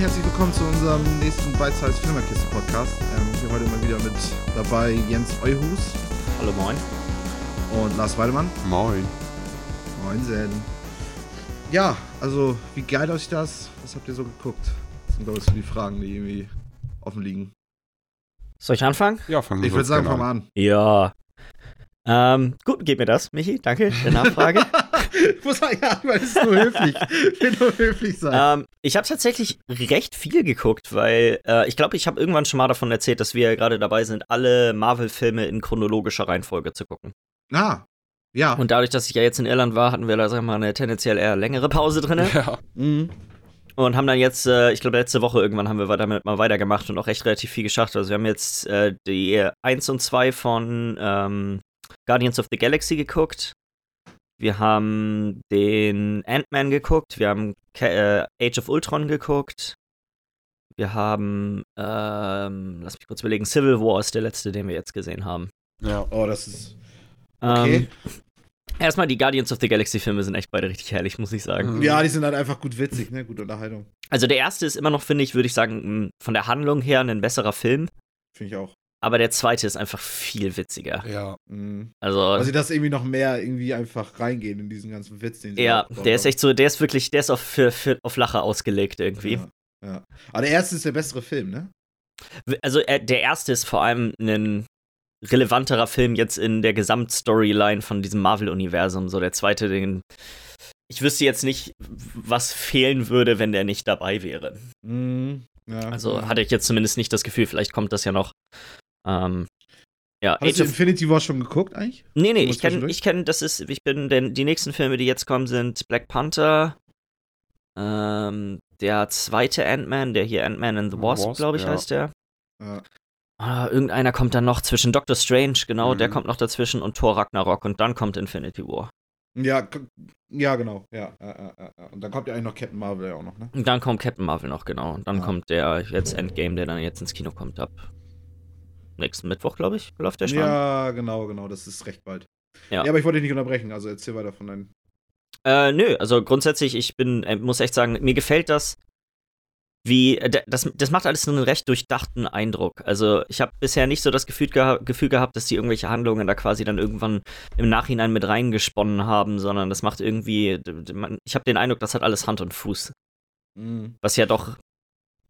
Herzlich willkommen zu unserem nächsten Bite-Size Filmerkiste Podcast. Ähm, hier heute mal wieder mit dabei Jens Euhus. Hallo, moin. Und Lars Weidemann. Moin. Moinsen. Ja, also, wie geil euch das? Was habt ihr so geguckt? Das sind, glaube ich, so die Fragen, die irgendwie offen liegen. Soll ich anfangen? Ja, fangen wir Ich würde sagen, gerne fang mal an. Ja. Ähm, gut, gib mir das, Michi. Danke der Nachfrage. ich muss sagen, ja, weil es ist nur höflich. Ich will nur höflich sein. ähm, ich habe tatsächlich recht viel geguckt, weil äh, ich glaube, ich habe irgendwann schon mal davon erzählt, dass wir gerade dabei sind, alle Marvel-Filme in chronologischer Reihenfolge zu gucken. ah, ja. Und dadurch, dass ich ja jetzt in Irland war, hatten wir da, sagen wir mal, eine tendenziell eher längere Pause drin. Ja. Mhm. Und haben dann jetzt, äh, ich glaube, letzte Woche irgendwann haben wir damit mal weitergemacht und auch echt relativ viel geschafft. Also wir haben jetzt äh, die 1 und 2 von ähm, Guardians of the Galaxy geguckt. Wir haben den Ant-Man geguckt. Wir haben Ca äh, Age of Ultron geguckt. Wir haben, ähm, lass mich kurz überlegen, Civil War ist der letzte, den wir jetzt gesehen haben. Ja. Oh, das ist. Okay. Ähm, erstmal, die Guardians of the Galaxy-Filme sind echt beide richtig herrlich, muss ich sagen. Ja, die sind halt einfach gut witzig, ne? Gute Unterhaltung. Also der erste ist immer noch, finde ich, würde ich sagen, von der Handlung her ein besserer Film. Finde ich auch. Aber der zweite ist einfach viel witziger. Ja. Mhm. Also, Also, sie das irgendwie noch mehr irgendwie einfach reingehen in diesen ganzen Witz, den sie ja, der ist echt so, der ist wirklich, der ist auf, für, für, auf Lacher ausgelegt irgendwie. Ja, ja. Aber der erste ist der bessere Film, ne? Also äh, der erste ist vor allem ein relevanterer Film jetzt in der Gesamtstoryline von diesem Marvel-Universum. So der zweite, den. Ich wüsste jetzt nicht, was fehlen würde, wenn der nicht dabei wäre. Mhm. Ja. Also hatte ich jetzt zumindest nicht das Gefühl, vielleicht kommt das ja noch. Ähm, ja, Hast du Age of Infinity War schon geguckt eigentlich? Nee, nee, ich kenne, ich kenne, das ist, ich bin, denn die nächsten Filme, die jetzt kommen, sind Black Panther, ähm, der zweite Ant-Man, der hier Ant-Man and the Wasp, Wasp, glaube ich, ja. heißt der. Ja. Ah, irgendeiner kommt dann noch zwischen Doctor Strange, genau, der Mhm. kommt noch dazwischen und Thor Ragnarok und dann kommt Infinity War. Ja, ja, genau. Ja, ja, ja. Und dann kommt ja eigentlich noch Captain Marvel ja auch noch, ne? Und dann kommt Captain Marvel noch, genau. Und dann Ja. kommt der jetzt Endgame, der dann jetzt ins Kino kommt ab nächsten Mittwoch, glaube ich, läuft der schon. Ja, genau, genau. Das ist recht bald. Ja. Ja, aber ich wollte dich nicht unterbrechen, also erzähl weiter von deinen. Äh, nö, also grundsätzlich, ich bin, äh, muss echt sagen, mir gefällt das, wie, äh, das, das macht alles einen recht durchdachten Eindruck. Also ich habe bisher nicht so das Gefühl, geha Gefühl gehabt, dass die irgendwelche Handlungen da quasi dann irgendwann im Nachhinein mit reingesponnen haben, sondern das macht irgendwie, man- ich habe den Eindruck, das hat alles Hand und Fuß, Mhm. was ja doch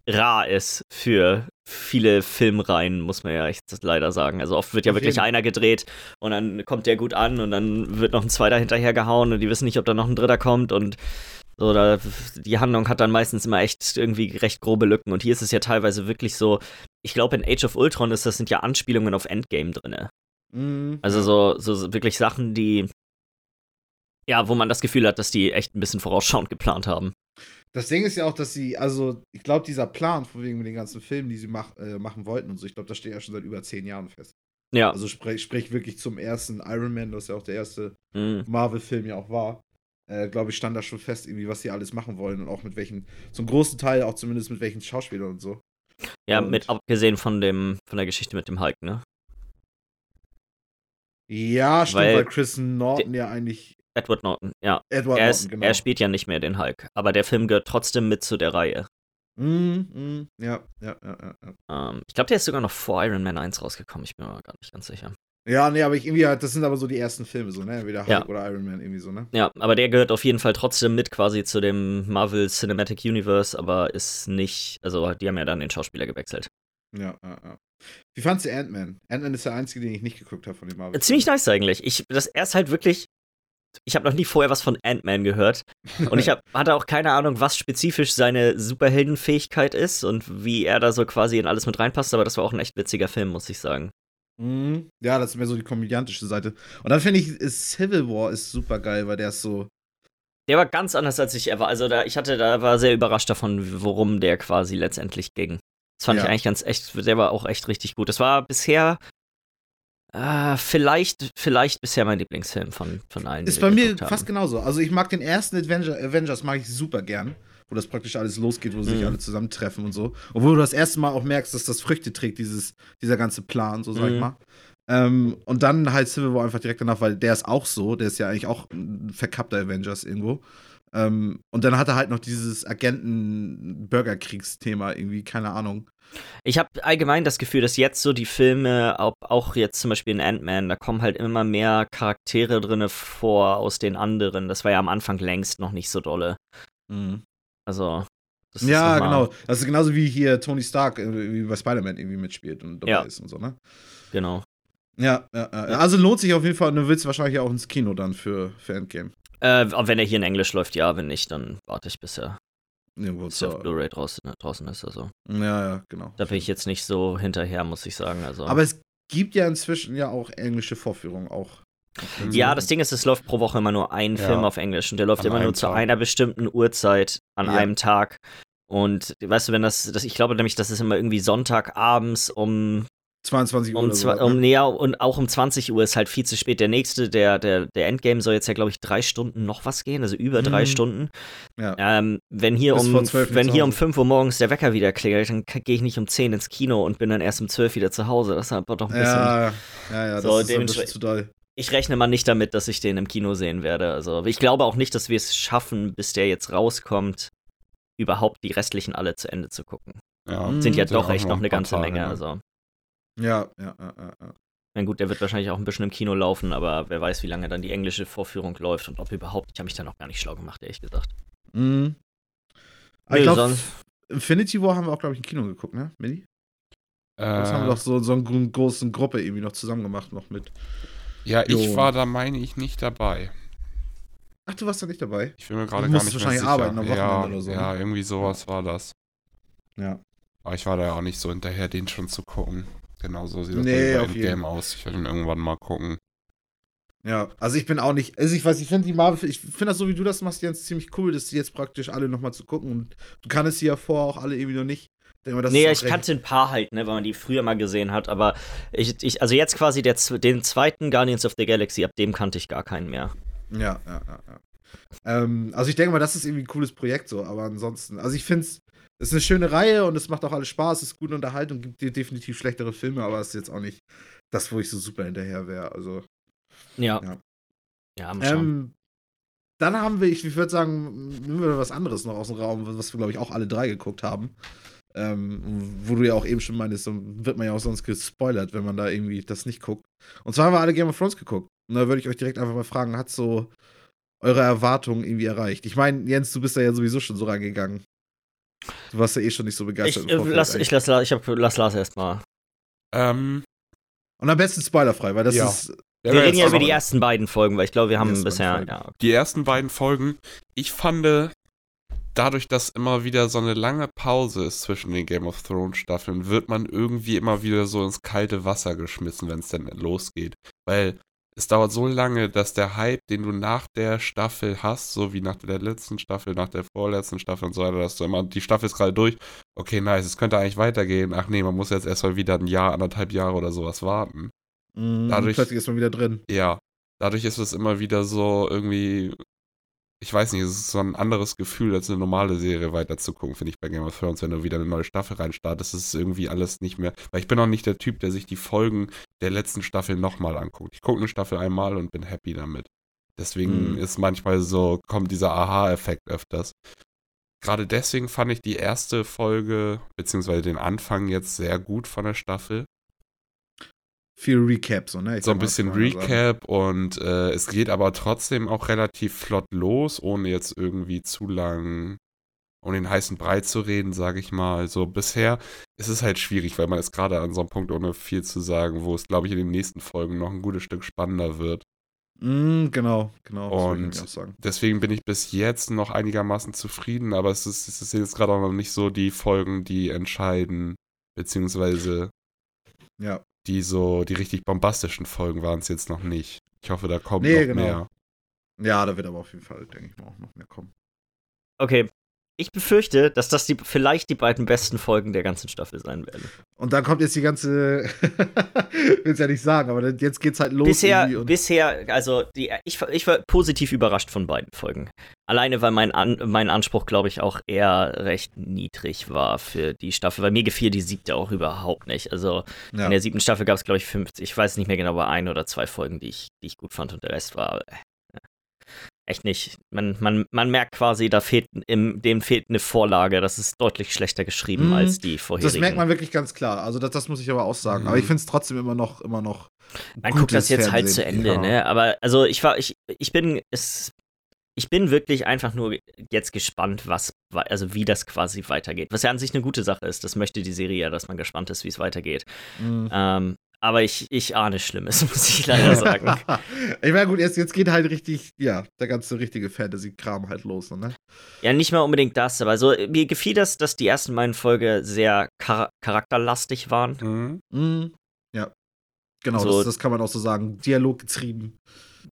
rar ist für viele Filmreihen, muss man ja echt leider sagen. Also oft wird ja wirklich einer gedreht und dann kommt der gut an und dann wird noch ein zweiter hinterhergehauen und die wissen nicht, ob da noch ein dritter kommt und so, da, die Handlung hat dann meistens immer echt irgendwie recht grobe Lücken und hier ist es ja teilweise wirklich so, ich glaube in Age of Ultron ist das sind ja Anspielungen auf Endgame drinne. Mhm. Also so, so, so wirklich Sachen, die ja, wo man das Gefühl hat, dass die echt ein bisschen vorausschauend geplant haben. Das Ding ist ja auch, dass sie, also, ich glaube, dieser Plan, von wegen mit den ganzen Filmen, die sie mach, äh, machen wollten und so, ich glaube, das steht ja schon seit über zehn Jahren fest. Ja. Also sprich, sprich wirklich zum ersten Iron Man, das ja auch der erste Mhm. Marvel-Film ja auch war. Äh, glaube ich, stand da schon fest, irgendwie, was sie alles machen wollen und auch mit welchen, zum großen Teil auch zumindest mit welchen Schauspielern und so. Ja, Und- mit abgesehen von dem, von der Geschichte mit dem Hulk, ne? Ja, stimmt, Weil- weil, Chris Norton ja eigentlich Edward Norton, ja. Edward Er, Norton, ist, genau. er spielt ja nicht mehr den Hulk, aber der Film gehört trotzdem mit zu der Reihe. Mhm, mhm, ja, ja, ja, ja. Ähm, ich glaube, der ist sogar noch vor Iron Man 1 rausgekommen, ich bin mir gar nicht ganz sicher. Ja, nee, aber ich irgendwie halt, das sind aber so die ersten Filme, so, ne? Entweder Hulk Ja. oder Iron Man, irgendwie so, ne? Ja, aber der gehört auf jeden Fall trotzdem mit quasi zu dem Marvel Cinematic Universe, aber ist nicht, also die haben ja dann den Schauspieler gewechselt. Ja, ja, ja. Wie fandst du Ant-Man? Ant-Man ist der einzige, den ich nicht geguckt habe von den Marvel. Ziemlich nice eigentlich. Ich, das er ist halt wirklich, ich habe noch nie vorher was von Ant-Man gehört und ich hab, hatte auch keine Ahnung, was spezifisch seine Superheldenfähigkeit ist und wie er da so quasi in alles mit reinpasst, aber das war auch ein echt witziger Film, muss ich sagen. Mhm. Ja, das ist mehr so die komödiantische Seite. Und dann finde ich, ist Civil War ist super geil, weil der ist so. Der war ganz anders als ich er war. Also da, ich hatte, da war sehr überrascht davon, worum der quasi letztendlich ging. Das fand Ja. ich eigentlich ganz echt, der war auch echt richtig gut. Das war bisher äh, vielleicht, vielleicht bisher mein Lieblingsfilm von, von allen. Ist bei mir fast genauso. Also ich mag den ersten Avenger, Avengers mag ich super gern, wo das praktisch alles losgeht, wo sich Mhm. alle zusammentreffen und so. Wo du das erste Mal auch merkst, dass das Früchte trägt, dieses, dieser ganze Plan, so sag ich Mhm. mal. Ähm, und dann halt Civil War einfach direkt danach, weil der ist auch so, der ist ja eigentlich auch ein verkappter Avengers irgendwo. Ähm, und dann hat er halt noch dieses Agenten-Bürgerkriegsthema irgendwie, keine Ahnung. Ich habe allgemein das Gefühl, dass jetzt so die Filme, auch jetzt zum Beispiel in Ant-Man, da kommen halt immer mehr Charaktere drinne vor aus den anderen. Das war ja am Anfang längst noch nicht so dolle. Mhm. Also. ja, genau. Das ist genauso wie hier Tony Stark äh, wie bei Spider-Man irgendwie mitspielt und dabei ja. ist und so, ne? Genau. Ja, ja, ja, also lohnt sich auf jeden Fall. Du willst wahrscheinlich auch ins Kino dann für, für Endgame. Äh, wenn er hier in Englisch läuft, ja. Wenn nicht, dann warte ich, bis er, Irgendwo bis er auf Blu-ray draußen, ne, draußen ist. Also. Ja, ja, genau. Da bin ich jetzt nicht so hinterher, muss ich sagen. Also. Aber es gibt ja inzwischen ja auch englische Vorführungen auch. Ja, das Ding ist, es läuft pro Woche immer nur ein ja. Film auf Englisch und der läuft an immer nur Tag. zu einer bestimmten Uhrzeit an ja. einem Tag. Und weißt du, wenn das, das, ich glaube nämlich, das ist immer irgendwie Sonntagabends um 22 Uhr. Um, so, um, ne? ja, und auch um 20 Uhr ist halt viel zu spät. Der nächste, der, der, der Endgame soll jetzt ja, glaube ich, drei Stunden noch was gehen, also über drei mhm. Stunden. Ja. Ähm, wenn hier, um, wenn hier um 5 Uhr morgens der Wecker wieder klingelt, dann gehe ich nicht um 10 ins Kino und bin dann erst um 12 wieder zu Hause. Das ist aber doch ein bisschen. Ja, ja, ja, so, das ist ein bisschen zu doll. Ich rechne mal nicht damit, dass ich den im Kino sehen werde. Also, ich glaube auch nicht, dass wir es schaffen, bis der jetzt rauskommt, überhaupt die restlichen alle zu Ende zu gucken. Ja, sind ja doch echt noch eine ganze Menge. Ne? Also. Ja, ja, ja, ja. ja. Na gut, der wird wahrscheinlich auch ein bisschen im Kino laufen, aber wer weiß, wie lange dann die englische Vorführung läuft und ob überhaupt. Ich habe mich da noch gar nicht schlau gemacht, ehrlich gesagt. Mhm. Aber ich glaube, Infinity War haben wir auch, glaube ich, im Kino geguckt, ne, Milli? Äh, das haben wir doch so, so eine große Gruppe irgendwie noch zusammen gemacht, noch mit. Ja, ich jo. war da, meine ich, nicht dabei. Ach, du warst da nicht dabei? Ich will mir gerade gar nicht wahrscheinlich mehr arbeiten am Wochenende ja, oder so. Ja, ne? irgendwie sowas war das. Ja. Aber ich war da ja auch nicht so hinterher, den schon zu gucken. Genau so sieht das nee, Endgame aus. Ich werde ihn irgendwann mal gucken. Ja, also ich bin auch nicht, also ich weiß, ich finde die Marvel, ich finde das so, wie du das machst, Jens, ziemlich cool, dass die jetzt praktisch alle nochmal zu gucken und du kannst sie ja vorher auch alle irgendwie noch nicht. Mal, nee, ich kannte ein paar halt, ne, weil man die früher mal gesehen hat, aber ich, ich also jetzt quasi der, den zweiten Guardians of the Galaxy, ab dem kannte ich gar keinen mehr. Ja, ja, ja, ja. Ähm, also ich denke mal, das ist irgendwie ein cooles Projekt so, aber ansonsten, also ich finde es, es ist eine schöne Reihe und es macht auch alles Spaß, es ist gute Unterhaltung, gibt dir definitiv schlechtere Filme, aber es ist jetzt auch nicht das, wo ich so super hinterher wäre. Also. Ja. Ja, ja ähm, dann haben wir, ich, ich würde sagen, nehmen wir was anderes noch aus dem Raum, was wir, glaube ich, auch alle drei geguckt haben. Ähm, wo du ja auch eben schon meinst, dann wird man ja auch sonst gespoilert, wenn man da irgendwie das nicht guckt. Und zwar haben wir alle Game of Thrones geguckt. Und da würde ich euch direkt einfach mal fragen, hat so eure Erwartungen irgendwie erreicht? Ich meine, Jens, du bist da ja sowieso schon so rangegangen. Du warst ja eh schon nicht so begeistert. Ich, äh, lass, ich lass, ich hab, lass Lars erstmal. Ähm. Und am besten spoilerfrei, weil das ja. ist. Wir reden ja über die ersten beiden Folgen, weil ich glaube, wir haben bisher. Ja. Die ersten beiden Folgen, ich fand, dadurch, dass immer wieder so eine lange Pause ist zwischen den Game of Thrones Staffeln, wird man irgendwie immer wieder so ins kalte Wasser geschmissen, wenn es dann losgeht. Weil es dauert so lange, dass der Hype, den du nach der Staffel hast, so wie nach der letzten Staffel, nach der vorletzten Staffel und so weiter, dass du immer, die Staffel ist gerade durch, okay, nice, es könnte eigentlich weitergehen. Ach nee, man muss jetzt erstmal wieder ein Jahr, anderthalb Jahre oder sowas warten. Mhm, dadurch, plötzlich ist man wieder drin. Ja, dadurch ist es immer wieder so irgendwie ich weiß nicht, es ist so ein anderes Gefühl, als eine normale Serie weiterzugucken, finde ich bei Game of Thrones, wenn du wieder eine neue Staffel reinstartest, ist es irgendwie alles nicht mehr. Weil ich bin auch nicht der Typ, der sich die Folgen der letzten Staffel nochmal anguckt. Ich gucke eine Staffel einmal und bin happy damit. Deswegen mhm. ist manchmal so, kommt dieser Aha-Effekt öfters. Gerade deswegen fand ich die erste Folge, beziehungsweise den Anfang jetzt sehr gut von der Staffel viel Recap, so, ne? Ich so ein bisschen Recap und äh, es geht aber trotzdem auch relativ flott los, ohne jetzt irgendwie zu lang um den heißen Brei zu reden, sage ich mal. Also bisher ist es halt schwierig, weil man ist gerade an so einem Punkt, ohne viel zu sagen, wo es, glaube ich, in den nächsten Folgen noch ein gutes Stück spannender wird. Mm, genau, genau. Und deswegen bin ich bis jetzt noch einigermaßen zufrieden, aber es ist, es ist jetzt gerade auch noch nicht so die Folgen, die entscheiden, beziehungsweise ja die so, die richtig bombastischen Folgen waren es jetzt noch nicht. Ich hoffe, da kommt nee, noch genau. mehr. Ja, da wird aber auf jeden Fall, denke ich mal, auch noch mehr kommen. Okay. Ich befürchte, dass das die, vielleicht die beiden besten Folgen der ganzen Staffel sein werden. Und dann kommt jetzt die ganze, will es ja nicht sagen, aber jetzt geht's halt los. Bisher, bisher also die, ich, ich war positiv überrascht von beiden Folgen. Alleine, weil mein, An mein Anspruch, glaube ich, auch eher recht niedrig war für die Staffel, weil mir gefiel die siebte auch überhaupt nicht. Also ja. in der siebten Staffel gab es, glaube ich, 50, ich weiß nicht mehr genau, aber ein oder zwei Folgen, die ich, die ich gut fand und der Rest war. Echt nicht. Man, man, man merkt quasi, da fehlt im, dem fehlt eine Vorlage. Das ist deutlich schlechter geschrieben Mhm. als die vorherigen. Das merkt man wirklich ganz klar. Also das, das muss ich aber auch sagen. Mhm. Aber ich finde es trotzdem immer noch, immer noch. man guckt das jetzt halt zu Fernsehen. Ende, Ja. ne? Aber also ich war, ich, ich bin, es, ich bin wirklich einfach nur jetzt gespannt, was, wa- also wie das quasi weitergeht. Was ja an sich eine gute Sache ist. Das möchte die Serie ja, dass man gespannt ist, wie es weitergeht. Mhm. Ähm, aber ich, ich ahne Schlimmes, muss ich leider sagen. ich meine, gut, jetzt, jetzt geht halt richtig, ja, der ganze richtige Fantasy-Kram halt los, ne? Ja, nicht mal unbedingt das, aber so, mir gefiel das, dass die ersten beiden Folgen sehr char charakterlastig waren. Mhm. Mhm. Ja. Genau, So- das, das kann man auch so sagen. Dialog getrieben.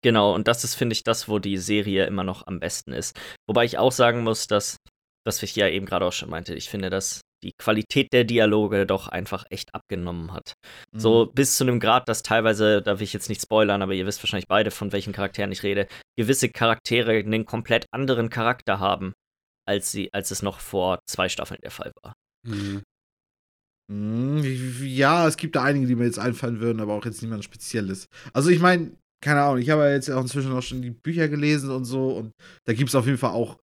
Genau, und das ist, finde ich, das, wo die Serie immer noch am besten ist. Wobei ich auch sagen muss, dass, was ich ja eben gerade auch schon meinte, ich finde, dass die Qualität der Dialoge doch einfach echt abgenommen hat. Mhm. So bis zu einem Grad, dass teilweise, da will ich jetzt nicht spoilern, aber ihr wisst wahrscheinlich beide, von welchen Charakteren ich rede, gewisse Charaktere einen komplett anderen Charakter haben, als, sie, als es noch vor zwei Staffeln der Fall war. Mhm. Mhm, Ja, es gibt da einige, die mir jetzt einfallen würden, aber auch jetzt niemand Spezielles. Also ich meine, keine Ahnung, ich habe ja jetzt auch inzwischen auch schon die Bücher gelesen und so und da gibt es auf jeden Fall auch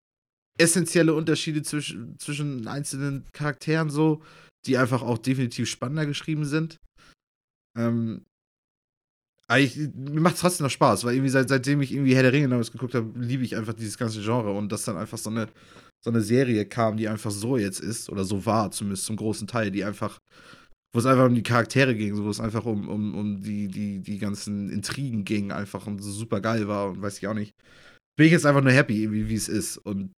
essentielle Unterschiede zwischen, zwischen einzelnen Charakteren so, die einfach auch definitiv spannender geschrieben sind. Ähm, aber ich, mir macht es trotzdem noch Spaß, weil irgendwie seit, seitdem ich irgendwie Herr der Ringe damals geguckt habe, liebe ich einfach dieses ganze Genre und dass dann einfach so eine, so eine Serie kam, die einfach so jetzt ist, oder so war, zumindest zum großen Teil, die einfach, wo es einfach um die Charaktere ging, wo es einfach um, um, um die, die, die ganzen Intrigen ging, einfach und so super geil war und weiß ich auch nicht. Bin ich jetzt einfach nur happy, irgendwie, wie es ist und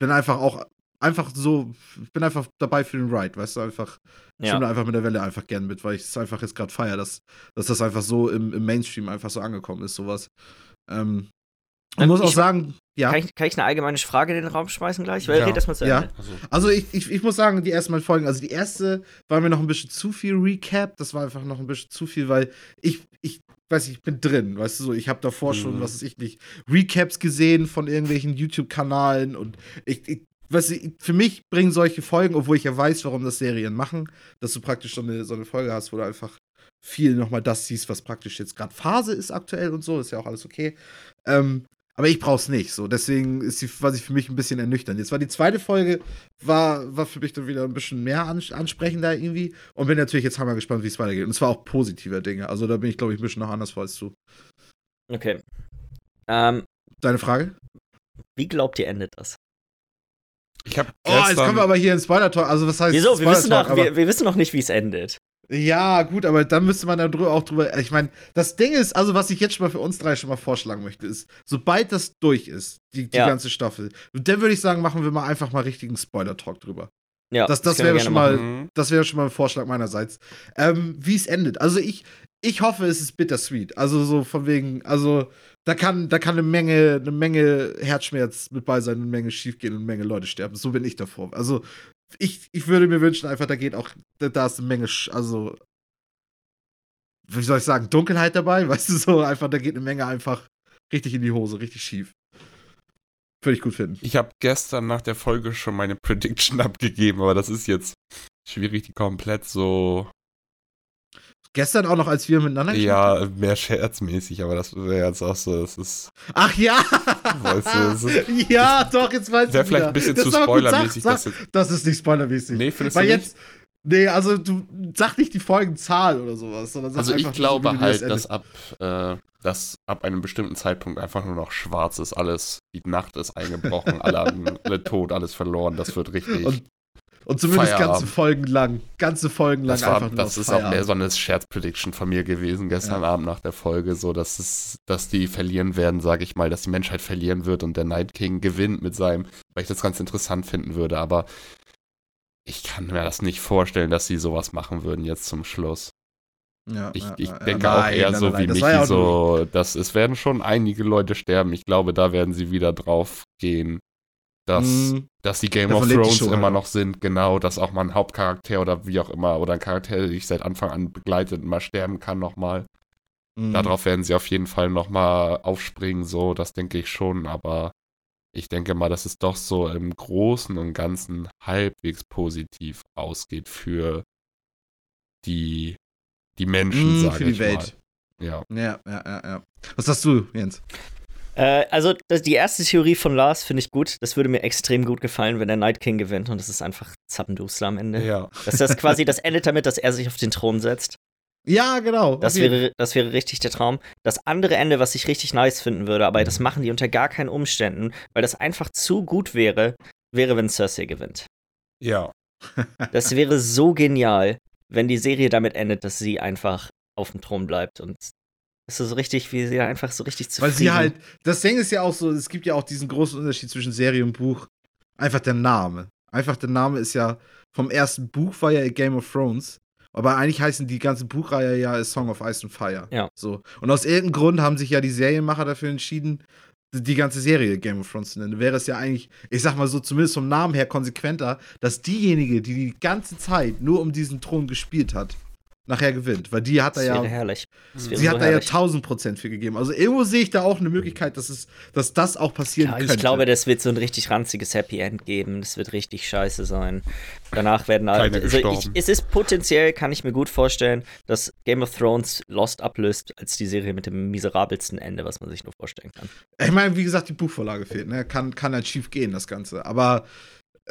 bin einfach auch, einfach so, ich bin einfach dabei für den Ride, weißt du, einfach, ich Ja. stimme einfach mit der Welle einfach gern mit, weil ich es einfach jetzt gerade feiere, dass, dass das einfach so im, im Mainstream einfach so angekommen ist, sowas. Ähm, und Ähm, muss auch sagen, ja. Kann, ich, kann ich eine allgemeine Frage in den Raum schmeißen gleich? Weil Ja. red das mal zu Ja. Ende. Also, Also ich, ich, ich muss sagen, die ersten beiden Folgen, also die erste war mir noch ein bisschen zu viel Recap, das war einfach noch ein bisschen zu viel, weil ich, ich weiß ich bin drin, weißt du so, ich habe davor schon, Mhm. was weiß ich nicht, Recaps gesehen von irgendwelchen YouTube-Kanalen und ich, ich weißt du, für mich bringen solche Folgen, obwohl ich ja weiß, warum das Serien machen, dass du praktisch so eine, so eine Folge hast, wo du einfach viel nochmal das siehst, was praktisch jetzt gerade Phase ist aktuell und so, ist ja auch alles okay. Ähm, aber ich brauch's nicht. So, deswegen ist sie quasi für mich ein bisschen ernüchternd. Jetzt war die zweite Folge, war, war für mich dann wieder ein bisschen mehr ans ansprechender irgendwie. Und bin natürlich jetzt hammer gespannt, wie es weitergeht. Und es war auch positiver Dinge. Also da bin ich, glaube ich, ein bisschen noch anders vor als du. Okay. Ähm, Deine Frage? wie glaubt ihr, endet das? ich habe Oh, jetzt kommen wir aber hier in Spoiler-Talk. Also, was heißt Wieso? Wir wissen, doch, wir, wir wissen noch nicht, wie es endet. Ja, gut, aber dann müsste man da drü- auch drüber. Ich meine, das Ding ist, also was ich jetzt schon mal für uns drei schon mal vorschlagen möchte, ist, sobald das durch ist, die, die Ja. ganze Staffel, dann würde ich sagen, machen wir mal einfach mal richtigen Spoiler-Talk drüber. Ja, Das- das wir wäre schon mal- machen. Mhm. Das wäre schon mal ein Vorschlag meinerseits. Ähm, wie es endet. Also ich, ich hoffe, es ist bittersweet. Also so von wegen, also da kann, da kann eine Menge, eine Menge Herzschmerz mit bei sein, eine Menge schiefgehen und eine Menge Leute sterben. So bin ich davor. Also ich, ich würde mir wünschen, einfach, da geht auch, da, ist eine Menge, also wie soll ich sagen, Dunkelheit dabei, weißt du, so einfach, da geht eine Menge einfach richtig in die Hose, richtig schief. Würde ich gut finden. Ich habe gestern nach der Folge schon meine Prediction abgegeben, aber das ist jetzt schwierig, die komplett so, Gestern auch noch, als wir miteinander ja, mehr scherzmäßig, aber das wäre jetzt auch so, das ist, Ach ja! Weißt du, es ja, doch, jetzt weiß ich wäre vielleicht ein bisschen Das zu ist spoilermäßig. Sag, das ist nicht spoilermäßig. nee, findest Weil du nicht? jetzt, nee, also du sag nicht die Folgenzahl oder sowas, sondern sag Also einfach, ich glaube du halt, das dass ab, äh, dass ab einem bestimmten Zeitpunkt einfach nur noch schwarz ist, alles, die Nacht ist eingebrochen, alle haben alle tot, alles verloren, das wird richtig. Und Und zumindest ganze Feierabend. Folgen lang, ganze Folgen lang das war, einfach nur das ist auch mehr Feierabend. so eine Scherzprediction von mir gewesen gestern Ja. Abend nach der Folge, so dass es, dass die verlieren werden, sage ich mal, dass die Menschheit verlieren wird und der Night King gewinnt mit seinem, weil ich das ganz interessant finden würde, aber ich kann mir das nicht vorstellen, dass sie sowas machen würden jetzt zum Schluss. Ja, Ich, ja, ich ja, ja. denke auch Nein, eher nein, so nein, wie das Michi, ja auch so, dass es werden schon einige Leute sterben. Ich glaube, da werden sie wieder drauf gehen, dass, Mm, dass die Game Davon of Thrones Show immer halt noch sind, genau, dass auch mal ein Hauptcharakter oder wie auch immer, oder ein Charakter, der dich seit Anfang an begleitet, mal sterben kann nochmal. mm. Darauf werden sie auf jeden Fall nochmal aufspringen, so, das denke ich schon, aber ich denke mal, dass es doch so im Großen und Ganzen halbwegs positiv ausgeht für die, die Menschen, Mm, sage für die ich Welt. mal. Ja. Ja, ja, ja, ja. Was sagst du, Jens? Äh, also das, die erste Theorie von Lars finde ich gut. Das würde mir extrem gut gefallen, wenn der Night King gewinnt und es ist einfach Zappendusel am Ende. Ja. Dass das quasi, das endet damit, dass er sich auf den Thron setzt. Ja, genau. Das, okay. wäre, das wäre richtig der Traum. Das andere Ende, was ich richtig nice finden würde, aber das machen die unter gar keinen Umständen, weil das einfach zu gut wäre, wäre, wenn Cersei gewinnt. Ja. Das wäre so genial, wenn die Serie damit endet, dass sie einfach auf dem Thron bleibt und ist so richtig, wie sie einfach so richtig zufrieden. Weil sie halt, das Ding ist ja auch so, es gibt ja auch diesen großen Unterschied zwischen Serie und Buch. Einfach der Name. Einfach der Name ist ja, vom ersten Buch war ja Game of Thrones. Aber eigentlich heißen die ganze Buchreihe ja Song of Ice and Fire. Ja. So. Und aus irgendeinem Grund haben sich ja die Serienmacher dafür entschieden, die die ganze Serie Game of Thrones zu nennen. Wäre es ja eigentlich, ich sag mal so, zumindest vom Namen her konsequenter, dass diejenige, die die ganze Zeit nur um diesen Thron gespielt hat, nachher gewinnt. Weil die hat da ja herrlich. Sie so hat da ja herrlich. 1000 Prozent für gegeben. Also irgendwo sehe ich da auch eine Möglichkeit, dass, es, dass das auch passieren Ja, könnte. ich glaube, das wird so ein richtig ranziges Happy End geben. Das wird richtig scheiße sein. Danach werden alle. Also ich, es ist potenziell, kann ich mir gut vorstellen, dass Game of Thrones Lost ablöst als die Serie mit dem miserabelsten Ende, was man sich nur vorstellen kann. ich meine, wie gesagt, die Buchvorlage fehlt. Ne? Kann, kann halt schief gehen, das Ganze. Aber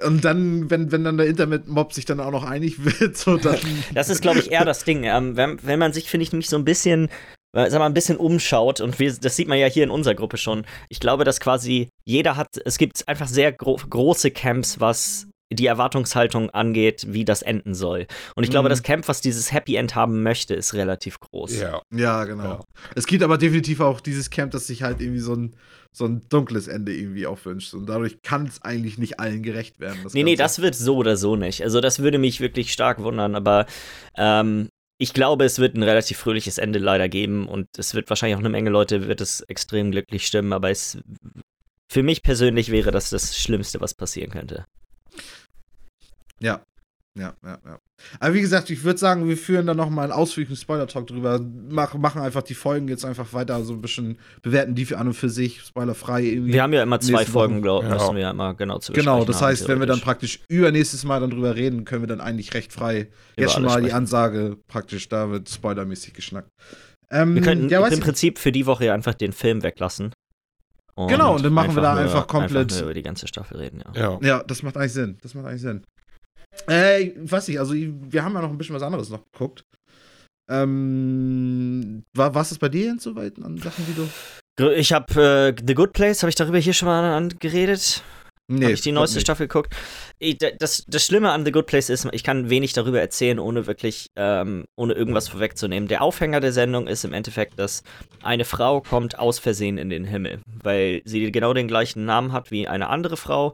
und dann, wenn, wenn dann der Internet-Mob sich dann auch noch einig wird, so dann. Das ist, glaube ich, eher das Ding. Ähm, wenn, wenn man sich, finde ich, nämlich so ein bisschen, äh, sag mal, ein bisschen umschaut, und wir, das sieht man ja hier in unserer Gruppe schon, ich glaube, dass quasi jeder hat, es gibt einfach sehr gro große Camps, was die Erwartungshaltung angeht, wie das enden soll. Und ich glaube, Mhm. das Camp, was dieses Happy End haben möchte, ist relativ groß. Ja. ja, genau. Ja. Es gibt aber definitiv auch dieses Camp, das sich halt irgendwie so ein, so ein dunkles Ende irgendwie auch wünscht. Und dadurch kann es eigentlich nicht allen gerecht werden. Nee, nee, Ganze. das wird so oder so nicht. Also das würde mich wirklich stark wundern, aber ähm, ich glaube, es wird ein relativ fröhliches Ende leider geben und es wird wahrscheinlich auch eine Menge Leute, wird es extrem glücklich stimmen, aber es für mich persönlich wäre das das Schlimmste, was passieren könnte. Ja. Ja, ja, ja. Aber wie gesagt, ich würde sagen, wir führen da noch mal einen ausführlichen Spoiler-Talk drüber. Mach, machen einfach die Folgen jetzt einfach weiter so ein bisschen, bewerten die für an und für sich, spoilerfrei irgendwie. Wir haben ja immer zwei Folgen, glaube ich, Ja. müssen wir ja immer genau zu Genau, das haben, heißt, wenn wir dann praktisch übernächstes Mal dann drüber reden, können wir dann eigentlich recht frei Über jetzt schon mal die sprechen. Ansage praktisch, da wird spoilermäßig geschnackt. Ähm, Wir könnten ja, im ich, Prinzip für die Woche ja einfach den Film weglassen. Genau, und dann machen wir da einfach komplett- nur über die ganze Staffel reden, ja. Ja. ja, das macht eigentlich Sinn. Das macht eigentlich Sinn. Äh, weiß ich, also wir haben ja noch ein bisschen was anderes noch geguckt. Ähm, war was ist bei dir jetzt soweit an Sachen, die du. Ich habe äh, The Good Place, habe ich darüber hier schon mal an, geredet? Nee, habe ich die neueste nicht. Staffel geguckt. Ich, das, das Schlimme an The Good Place ist, ich kann wenig darüber erzählen, ohne wirklich, ähm, ohne irgendwas vorwegzunehmen. Der Aufhänger der Sendung ist im Endeffekt, dass eine Frau kommt aus Versehen in den Himmel, weil sie genau den gleichen Namen hat wie eine andere Frau,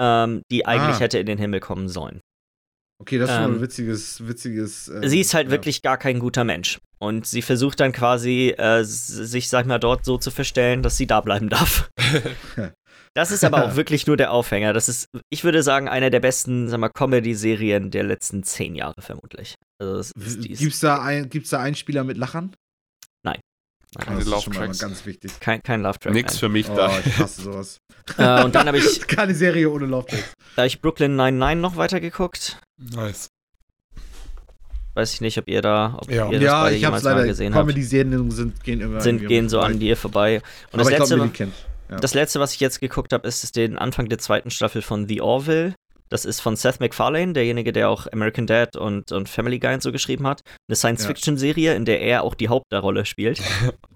ähm, die eigentlich Ah. hätte in den Himmel kommen sollen. Okay, das ist schon Ähm, ein witziges, witziges. ähm, Sie ist halt ja. wirklich gar kein guter Mensch. Und sie versucht dann quasi, äh, sich, sag ich mal, dort so zu verstellen, dass sie da bleiben darf. Das ist aber auch wirklich nur der Aufhänger. Das ist, ich würde sagen, einer der besten, sag mal, Comedy-Serien der letzten zehn Jahre vermutlich. Also Gibt's da, ein, gibt's da Einspieler mit Lachern? Nein, Keine das ist Love schon mal Tracks. ganz wichtig. kein, kein Love-Track. Nix nein. für mich Oh, da. ich hasse sowas. Äh, und dann habe ich, Keine Serie ohne Love Tracks. da hab ich Brooklyn 99 noch weitergeguckt. Nice. Weiß ich nicht, ob ihr da, ob Ja. ihr das Ja, beide ich hab's jemals mal leider. gesehen habt. Comedy-Serien sind, gehen immer Sind, gehen so an dir vorbei. Und Aber das ich letzte, kennt. Ja. Das letzte, was ich jetzt geguckt habe, ist, ist den Anfang der zweiten Staffel von The Orville. Das ist von Seth MacFarlane, derjenige, der auch American Dad und, und Family Guy und so geschrieben hat. Eine Science-Fiction-Serie, in der er auch die Hauptrolle spielt.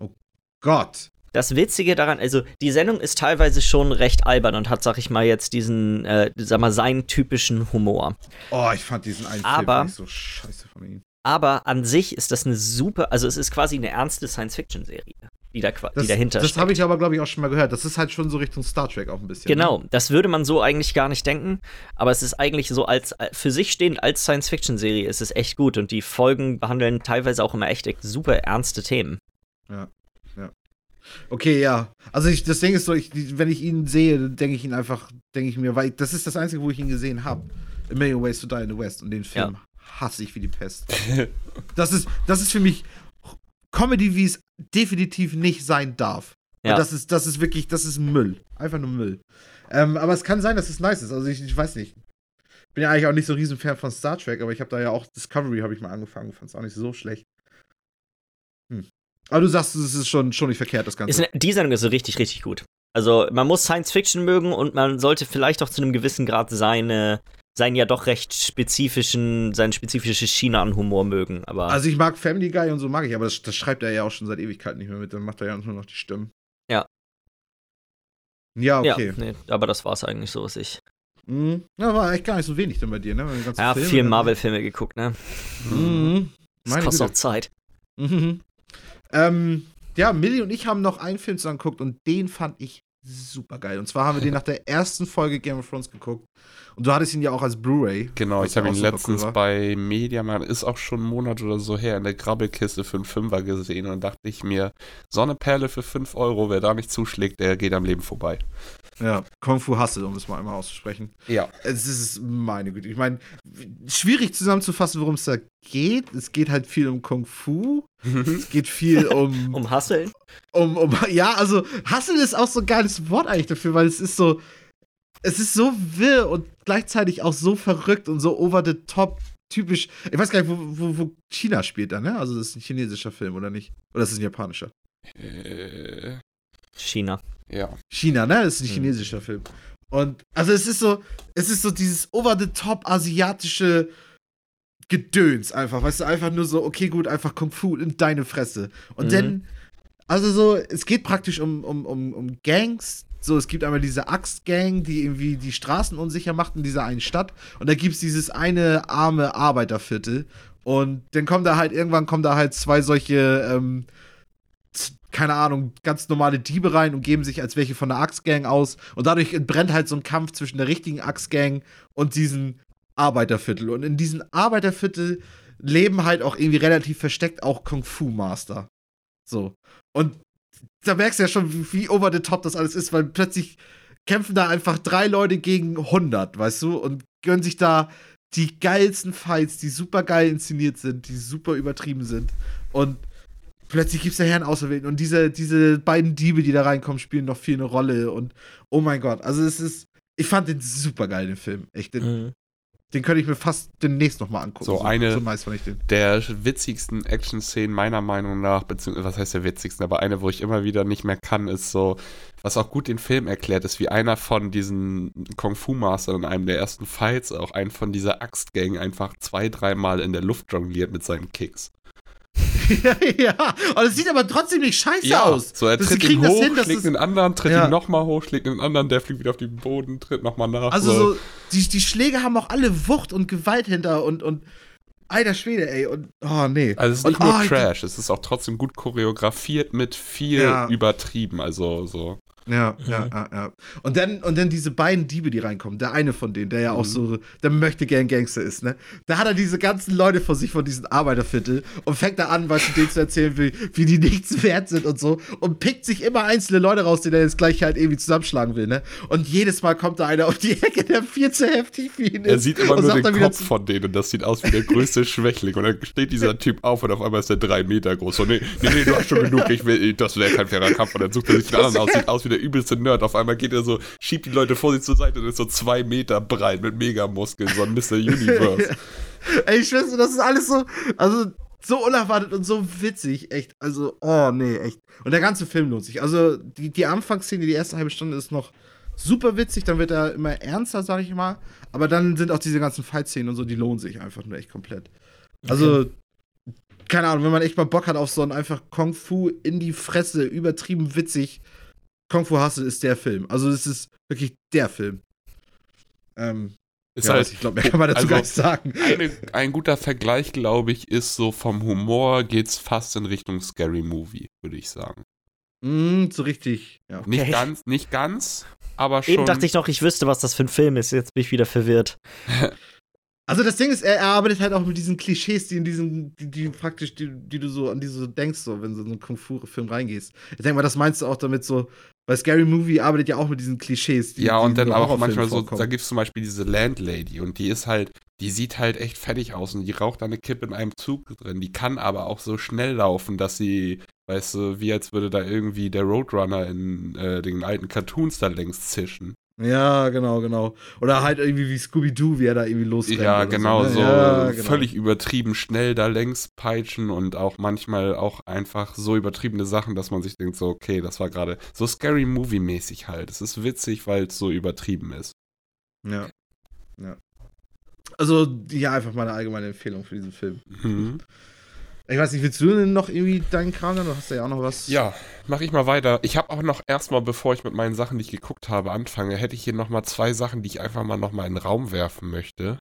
Gott. Das Witzige daran, also die Sendung ist teilweise schon recht albern und hat, sag ich mal, jetzt diesen, äh, sag mal, seinen typischen Humor. Oh, ich fand diesen einen Aber- Film so scheiße von ihm. Aber an sich ist das eine super, also es ist quasi eine ernste Science-Fiction-Serie, die, da, Das, die dahinter das habe ich aber, glaube ich, auch schon mal gehört. Das ist halt schon so Richtung Star Trek auch ein bisschen. Genau, Ne? das würde man so eigentlich gar nicht denken, aber es ist eigentlich so als äh, für sich stehend als Science-Fiction-Serie ist es echt gut und die Folgen behandeln teilweise auch immer echt super ernste Themen. Okay, ja. Also ich, das Ding ist so, ich, wenn ich ihn sehe, dann denke ich ihn einfach, denke ich mir, weil das ist das Einzige, wo ich ihn gesehen habe. A Million Ways to Die in the West. Und den Film hasse ich wie die Pest. das, ist, das ist für mich Comedy, wie es definitiv nicht sein darf. Ja. Und Das ist, das ist wirklich, das ist Müll. Einfach nur Müll. Ähm, aber es kann sein, dass es nice ist. Also ich, ich weiß nicht. Bin ja eigentlich auch nicht so riesen Fan von Star Trek, aber ich habe da ja auch Discovery habe ich mal angefangen, fand es auch nicht so schlecht. Hm. Aber du sagst, es ist schon, schon nicht verkehrt, das Ganze. Ist, die Sendung ist so richtig, richtig gut. Also, man muss Science Fiction mögen und man sollte vielleicht auch zu einem gewissen Grad seine, seinen ja doch recht spezifischen, sein spezifisches China an Humor mögen. Aber also, ich mag Family Guy und so mag ich, aber das, das schreibt er ja auch schon seit Ewigkeiten nicht mehr mit. Dann macht er ja nur noch die Stimmen. Ja. Ja, okay. Ja, nee, aber das war's eigentlich so, was ich. Mhm. Ja, war echt gar nicht so wenig dann bei dir, ne? Ja, Filme, viel Marvel-Filme geguckt, ne? Mhm. Das kostet auch Zeit. Mhm. Ähm, ja, Millie und ich haben noch einen Film zusammen geguckt und den fand ich super geil. Und zwar haben wir den nach der ersten Folge Game of Thrones geguckt. Und du hattest ihn ja auch als Blu-ray. Genau, ich habe ihn letztens cool bei Mediamarkt, ist auch schon einen Monat oder so her, in der Grabbelkiste für einen Fünfer gesehen. Und dachte ich mir, so eine Perle für 5 Euro, wer da nicht zuschlägt, der geht am Leben vorbei. Ja, Kung Fu Hustle, um es mal einmal auszusprechen. Ja. Es ist meine Güte. Ich meine, schwierig zusammenzufassen, worum es da geht. Es geht halt viel um Kung Fu. es geht viel um. um Hustle? Um, um, ja, also Hustle ist auch so ein geiles Wort eigentlich dafür, weil es ist so. Es ist so wirr und gleichzeitig auch so verrückt und so over the top typisch. Ich weiß gar nicht, wo, wo, wo China spielt da, ne? Also, das ist ein chinesischer Film, oder nicht? Oder ist es ein japanischer? Äh, China. Ja. China, ne? Das ist ein chinesischer Film. Und also es ist so, es ist so dieses over-the-top asiatische Gedöns einfach, weißt du, einfach nur so, okay, gut, einfach Kung Fu in deine Fresse. Und Mhm. dann, also so, es geht praktisch um, um, um, um Gangs. So, es gibt einmal diese Axtgang, die irgendwie die Straßen unsicher macht in dieser einen Stadt. Und da gibt es dieses eine arme Arbeiterviertel. Und dann kommen da halt, irgendwann kommen da halt zwei solche, ähm, keine Ahnung, ganz normale Diebe rein und geben sich als welche von der Axtgang aus. Und dadurch entbrennt halt so ein Kampf zwischen der richtigen Axtgang und diesem Arbeiterviertel. Und in diesem Arbeiterviertel leben halt auch irgendwie relativ versteckt auch Kung Fu Master. So. Und da merkst du ja schon, wie, wie over the top das alles ist, weil plötzlich kämpfen da einfach drei Leute gegen 100, weißt du, und gönnen sich da die geilsten Fights, die super geil inszeniert sind, die super übertrieben sind. Und plötzlich gibt es da Herren Auserwählten und diese, diese beiden Diebe, die da reinkommen, spielen noch viel eine Rolle. Und oh mein Gott, also es ist, ich fand den super geil, den Film. Echt, den, Mhm. den könnte ich mir fast demnächst nochmal angucken. So eine- So nice fand ich den. Der witzigsten Action-Szenen meiner Meinung nach, beziehungsweise, was heißt der witzigsten, aber eine, wo ich immer wieder nicht mehr kann, ist so, was auch gut den Film erklärt, ist, wie einer von diesen Kung-Fu-Mastern in einem der ersten Fights, auch einen von dieser Axtgang, einfach zwei, dreimal in der Luft jongliert mit seinen Kicks. ja, und es sieht aber trotzdem nicht scheiße aus. so er tritt ihn hoch, hin, schlägt den anderen, tritt Ja. ihn nochmal hoch, schlägt den anderen, der fliegt wieder auf den Boden, tritt nochmal nach. Also so, die, die Schläge haben auch alle Wucht und Gewalt hinter und, und alter Schwede, ey. Und, oh, nee. Also es ist und, nicht nur oh, Trash, es ist auch trotzdem gut choreografiert mit viel Ja. übertrieben, also so. Ja, ja, ja, ja. Und dann, und dann diese beiden Diebe, die reinkommen. Der eine von denen, der ja auch Mhm. so, der möchte gern Gangster ist, ne? Da hat er diese ganzen Leute vor sich von diesem Arbeiterviertel und fängt da an, was denen zu erzählen will, wie die nichts wert sind und so. Und pickt sich immer einzelne Leute raus, die er jetzt gleich halt irgendwie zusammenschlagen will, ne? Und jedes Mal kommt da einer auf die Ecke, der viel zu heftig für ihn ist. Er sieht immer und nur den Kopf von denen und das sieht aus wie der größte Schwächling. Und dann steht dieser Typ auf und auf einmal ist der drei Meter groß. So, nee, nee, nee, du hast schon genug, ich will, das wäre kein fairer Kampf. Und dann sucht er sich den anderen aus, sieht aus wie der übelste Nerd. Auf einmal geht er so, schiebt die Leute vor sich zur Seite und ist so zwei Meter breit mit Megamuskeln, so ein Mr. Universe. Ey, ich schwör's das ist alles so, also so unerwartet und so witzig, echt. Also, oh nee, echt. Und der ganze Film lohnt sich. Also, die, die Anfangsszene, die erste halbe Stunde ist noch super witzig, dann wird er immer ernster, sag ich mal. Aber dann sind auch diese ganzen Fight-Szenen und so, die lohnen sich einfach nur echt komplett. Also, keine Ahnung, wenn man echt mal Bock hat auf so ein einfach Kung Fu in die Fresse, übertrieben witzig, Kung Fu Hustle ist der Film. Also, es ist wirklich der Film. Ähm, Ist ja, halt, ich glaube, mehr kann man dazu also- gar nicht sagen. eine, ein guter Vergleich, glaube ich, ist so vom Humor geht's fast in Richtung Scary Movie, würde ich sagen. Mm, so richtig. Ja. Nicht Okay. ganz, nicht ganz, aber schon. Eben dachte ich noch, ich wüsste, was das für ein Film ist. Jetzt bin ich wieder verwirrt. Also das Ding ist, er, er arbeitet halt auch mit diesen Klischees, die in diesen, die, die praktisch, die, die du so an die so denkst, so, wenn du in so einen Kung-Fu-Film reingehst. Ich denke mal, das meinst du auch damit so, weil Scary Movie arbeitet ja auch mit diesen Klischees. Die, Ja, und dann so auch manchmal so, vorkommen. da gibt es zum Beispiel diese Landlady und die ist halt, die sieht halt echt fertig aus und die raucht eine Kippe in einem Zug drin. Die kann aber auch so schnell laufen, dass sie, weißt du, wie als würde da irgendwie der Roadrunner in äh, den alten Cartoons da längst zischen. Ja, genau, genau. Oder halt irgendwie wie Scooby-Doo, wie er da irgendwie losrennt. Ja, genau, ne? so Ja, genau. völlig übertrieben schnell da längs peitschen und auch manchmal auch einfach so übertriebene Sachen, dass man sich denkt, so, okay, das war gerade so Scary Movie-mäßig halt. Es ist witzig, weil es so übertrieben ist. Ja. Ja. Also, ja, einfach mal eine allgemeine Empfehlung für diesen Film. Mhm. Ich weiß nicht, willst du denn noch irgendwie deinen Kram dann? Du hast ja auch noch was. Ja, mache ich mal weiter. Ich habe auch noch erstmal, bevor ich mit meinen Sachen, die ich geguckt habe, anfange, hätte ich hier noch mal zwei Sachen, die ich einfach mal noch mal in den Raum werfen möchte,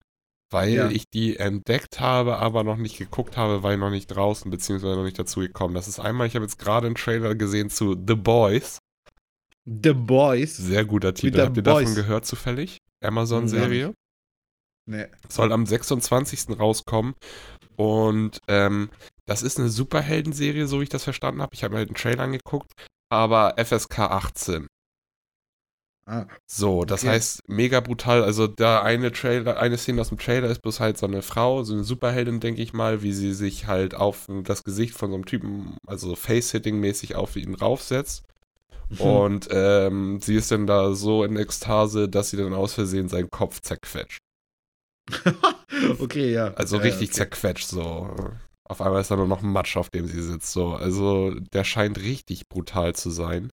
weil Ja. ich die entdeckt habe, aber noch nicht geguckt habe, weil noch nicht draußen beziehungsweise noch nicht dazu gekommen. Das ist einmal, ich habe jetzt gerade einen Trailer gesehen zu The Boys. The Boys. Sehr guter Titel. Habt ihr Boys. davon gehört zufällig? Amazon-Serie. Nee. Soll am 26. rauskommen. Und ähm, das ist eine Superhelden-Serie, so wie ich das verstanden habe. Ich habe mir halt einen Trailer angeguckt, aber FSK 18. Ah. So, das Okay. heißt, mega brutal. Also, da eine Trailer, eine Szene aus dem Trailer ist bloß halt so eine Frau, so eine Superheldin, denke ich mal, wie sie sich halt auf das Gesicht von so einem Typen, also Face-Hitting-mäßig auf ihn raufsetzt. Mhm. Und ähm, sie ist dann da so in Ekstase, dass sie dann aus Versehen seinen Kopf zerquetscht. okay, ja. Also ja, richtig okay. zerquetscht, so. Auf einmal ist da nur noch ein Matsch, auf dem sie sitzt. So. Also der scheint richtig brutal zu sein.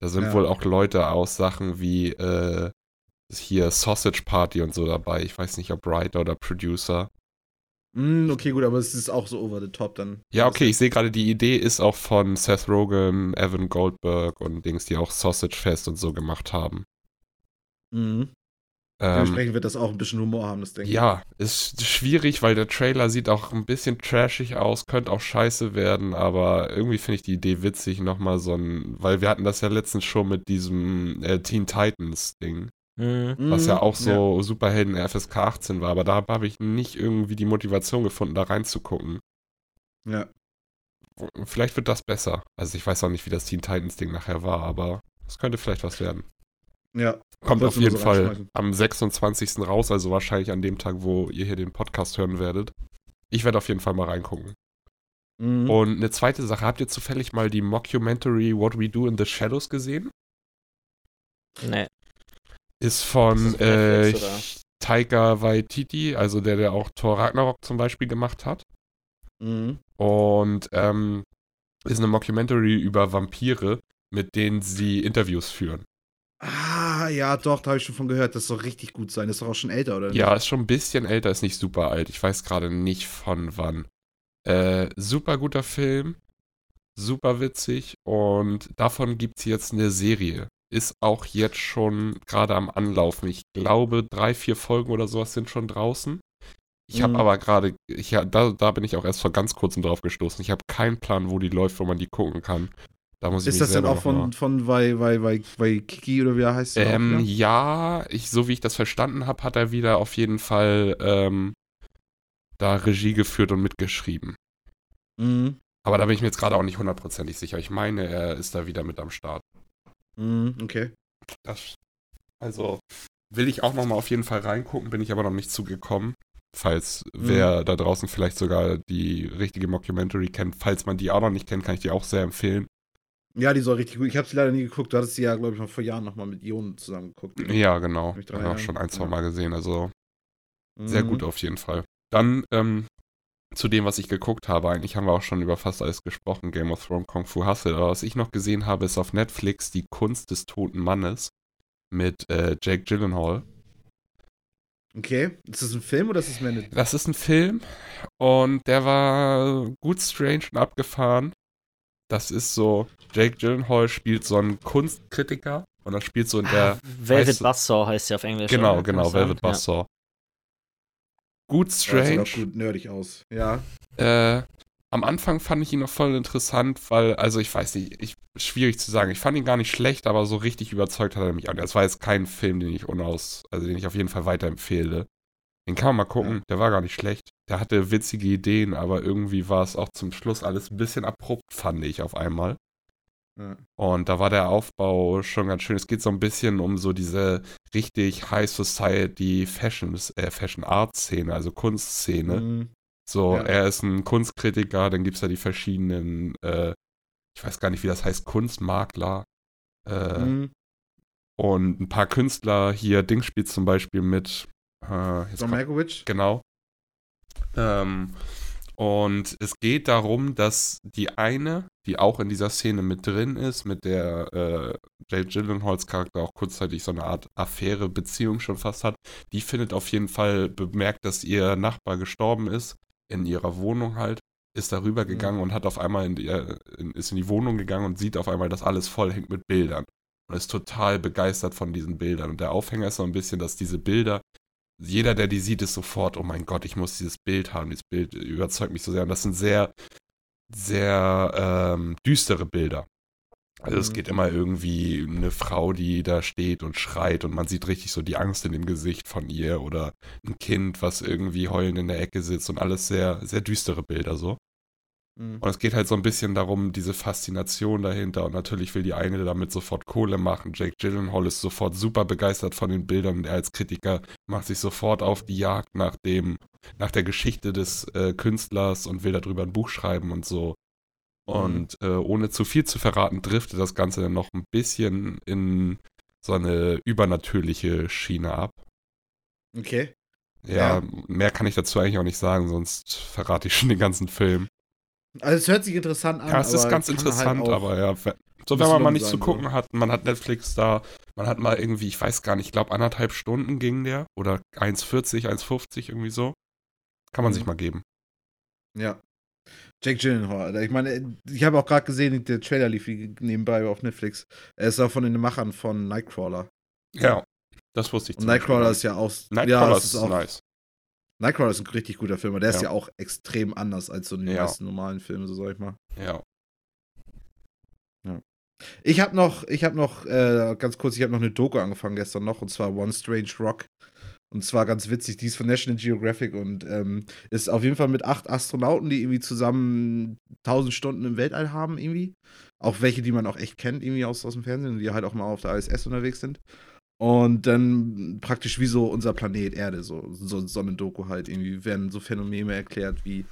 Da sind Ja. wohl auch Leute aus Sachen wie äh, hier Sausage Party und so dabei. Ich weiß nicht, ob Writer oder Producer. Mm, okay, gut, aber es ist auch so over the top dann. Ja, okay, ich sehe gerade, die Idee ist auch von Seth Rogen, Evan Goldberg und Dings, die auch Sausage Fest und so gemacht haben. Mhm. Ähm, Dementsprechend wird das auch ein bisschen Humor haben, das denke ich. Ja, ist schwierig, weil der Trailer sieht auch ein bisschen trashig aus, könnte auch scheiße werden, aber irgendwie finde ich die Idee witzig, nochmal so ein, weil wir hatten das ja letztens schon mit diesem äh, Teen Titans Ding, Mhm. was ja Mhm, auch so Superhelden FSK 18 war, aber da habe ich nicht irgendwie die Motivation gefunden, da reinzugucken. Ja. Vielleicht wird das besser. Also ich weiß auch nicht, wie das Teen Titans Ding nachher war, aber es könnte vielleicht was werden. Ja. Kommt auf jeden so Fall am 26. raus, also wahrscheinlich an dem Tag, wo ihr hier den Podcast hören werdet. Ich werde auf jeden Fall mal reingucken. Mhm. Und eine zweite Sache, habt ihr zufällig mal die Mockumentary What We Do in the Shadows gesehen? Nee. Ist von Ist äh, Netflix? Taika Waititi, also der, der auch Thor Ragnarok zum Beispiel gemacht hat. Mhm. Und ähm, ist eine Mockumentary über Vampire, mit denen sie Interviews führen. Ja, doch, da habe ich schon von gehört. Das soll richtig gut sein. Das ist doch auch schon älter, oder? Ja, ist schon ein bisschen älter, ist nicht super alt. Ich weiß gerade nicht von wann. Äh, super guter Film, super witzig und davon gibt es jetzt eine Serie. Ist auch jetzt schon gerade am Anlaufen. Ich glaube, drei, vier Folgen oder sowas sind schon draußen. Ich habe Mhm. aber gerade, da, da bin ich auch erst vor ganz kurzem drauf gestoßen. Ich habe keinen Plan, wo die läuft, wo man die gucken kann. Da muss ich Ist das denn auch von, von bei, bei, bei, bei Kiki oder wie er heißt? ähm, auch, ja, ich, so wie ich das verstanden habe, hat er wieder auf jeden Fall ähm, da Regie geführt und mitgeschrieben. Mhm. Aber da bin ich mir jetzt gerade auch nicht hundertprozentig sicher. Ich meine, er ist da wieder mit am Start. Mhm. Okay. Das, also will ich auch noch mal auf jeden Fall reingucken, bin ich aber noch nicht zugekommen. Falls Mhm. wer da draußen vielleicht sogar die richtige Mockumentary kennt, falls man die auch noch nicht kennt, kann ich die auch sehr empfehlen. Ja, die soll richtig gut. Ich habe sie leider nie geguckt. Du hattest sie ja, glaube ich, mal vor Jahren nochmal mit Ionen zusammen geguckt. Ja, genau. Ich habe auch schon ein, zwei Ja. Mal gesehen. Also Sehr Mhm. gut auf jeden Fall. Dann ähm, zu dem, was ich geguckt habe. Eigentlich haben wir auch schon über fast alles gesprochen. Game of Thrones, Kung Fu Hustle. Aber was ich noch gesehen habe, ist auf Netflix Die Kunst des toten Mannes mit äh, Jake Gyllenhaal. Okay. Ist das ein Film oder ist das mehr eine. Das ist ein Film und der war gut strange und abgefahren. Das ist so, Jake Gyllenhaal spielt so einen Kunstkritiker und er spielt so in der Velvet weißt du- Buzzsaw heißt sie auf Englisch. Genau, oder? Genau? Velvet Buzzsaw. Gut Das sieht strange. auch gut nerdig aus. Ja. Äh, am Anfang fand ich ihn noch voll interessant, weil, also ich weiß nicht, ich, schwierig zu sagen. Ich fand ihn gar nicht schlecht, aber so richtig überzeugt hat er mich auch nicht. Das war jetzt kein Film, den ich unaus, also den ich auf jeden Fall weiterempfehle. Den kann man mal gucken, der war gar nicht schlecht. Der hatte witzige Ideen, aber irgendwie war es auch zum Schluss alles ein bisschen abrupt, fand ich auf einmal. ja. Und da war der Aufbau schon ganz schön. Es geht so ein bisschen um so diese richtig High Society Fashions, äh, Fashion Art Szene, also Kunstszene. Mhm. So, Ja. er ist ein Kunstkritiker, dann gibt es da die verschiedenen, äh, ich weiß gar nicht, wie das heißt, Kunstmakler. Äh, Mhm. Und ein paar Künstler hier, Ding spielt zum Beispiel mit. Äh, jetzt John Malkovich? Genau. Ähm, und es geht darum, dass die eine, die auch in dieser Szene mit drin ist, mit der äh, Jay Gyllenhaals Charakter auch kurzzeitig so eine Art Affäre, Beziehung schon fast hat, die findet auf jeden Fall bemerkt, dass ihr Nachbar gestorben ist, in ihrer Wohnung halt, ist darüber Mhm. gegangen und hat auf einmal in die, äh, in, ist in die Wohnung gegangen und sieht auf einmal, dass alles voll hängt mit Bildern. Und ist total begeistert von diesen Bildern. Und der Aufhänger ist so ein bisschen, dass diese Bilder jeder, der die sieht, ist sofort, oh mein Gott, ich muss dieses Bild haben. Dieses Bild überzeugt mich so sehr. Und das sind sehr, sehr ähm, düstere Bilder. Also es Mhm. geht immer irgendwie eine Frau, die da steht und schreit und man sieht richtig so die Angst in dem Gesicht von ihr oder ein Kind, was irgendwie heulend in der Ecke sitzt und alles sehr, sehr düstere Bilder so. Mhm. Und es geht halt so ein bisschen darum, diese Faszination dahinter. Und natürlich will die eine damit sofort Kohle machen. Jake Gyllenhaal ist sofort super begeistert von den Bildern und er als Kritiker macht sich sofort auf die Jagd nach dem, nach der Geschichte des äh, Künstlers und will darüber ein Buch schreiben und so. Und äh, ohne zu viel zu verraten, driftet das Ganze dann noch ein bisschen in so eine übernatürliche Schiene ab. Okay. Ja, Ja. mehr kann ich dazu eigentlich auch nicht sagen, sonst verrate ich schon den ganzen Film. Also es hört sich interessant an. Ja, es ist ganz kann interessant, halt aber ja. So, wenn man mal nichts zu gucken hat, man hat Netflix da, man hat mal irgendwie, ich weiß gar nicht, ich glaube anderthalb Stunden ging der oder 1,40, 1,50 irgendwie so. Kann man Mhm. sich mal geben. Ja. Jake Gyllenhaal. Ich meine, ich habe auch gerade gesehen, der Trailer lief nebenbei auf Netflix. Er ist auch von den Machern von Nightcrawler. Ja, das wusste ich Und Beispiel Nightcrawler ist ja auch. Nightcrawler ja, ist, ist auch, nice. Nightcrawler ist ein richtig guter Film, aber der ist Ja. ja auch extrem anders als so die Ja. meisten normalen Filme, so sag ich mal. Ja. Ich habe noch, ich habe noch, äh, ganz kurz, ich habe noch eine Doku angefangen gestern noch, und zwar One Strange Rock. Und zwar ganz witzig, die ist von National Geographic und ähm, ist auf jeden Fall mit acht Astronauten, die irgendwie zusammen 1000 Stunden im Weltall haben, irgendwie. Auch welche, die man auch echt kennt, irgendwie aus, aus dem Fernsehen, die halt auch mal auf der ISS unterwegs sind. Und dann praktisch wie so unser Planet Erde, so, so, so eine Doku halt, irgendwie werden so Phänomene erklärt, wie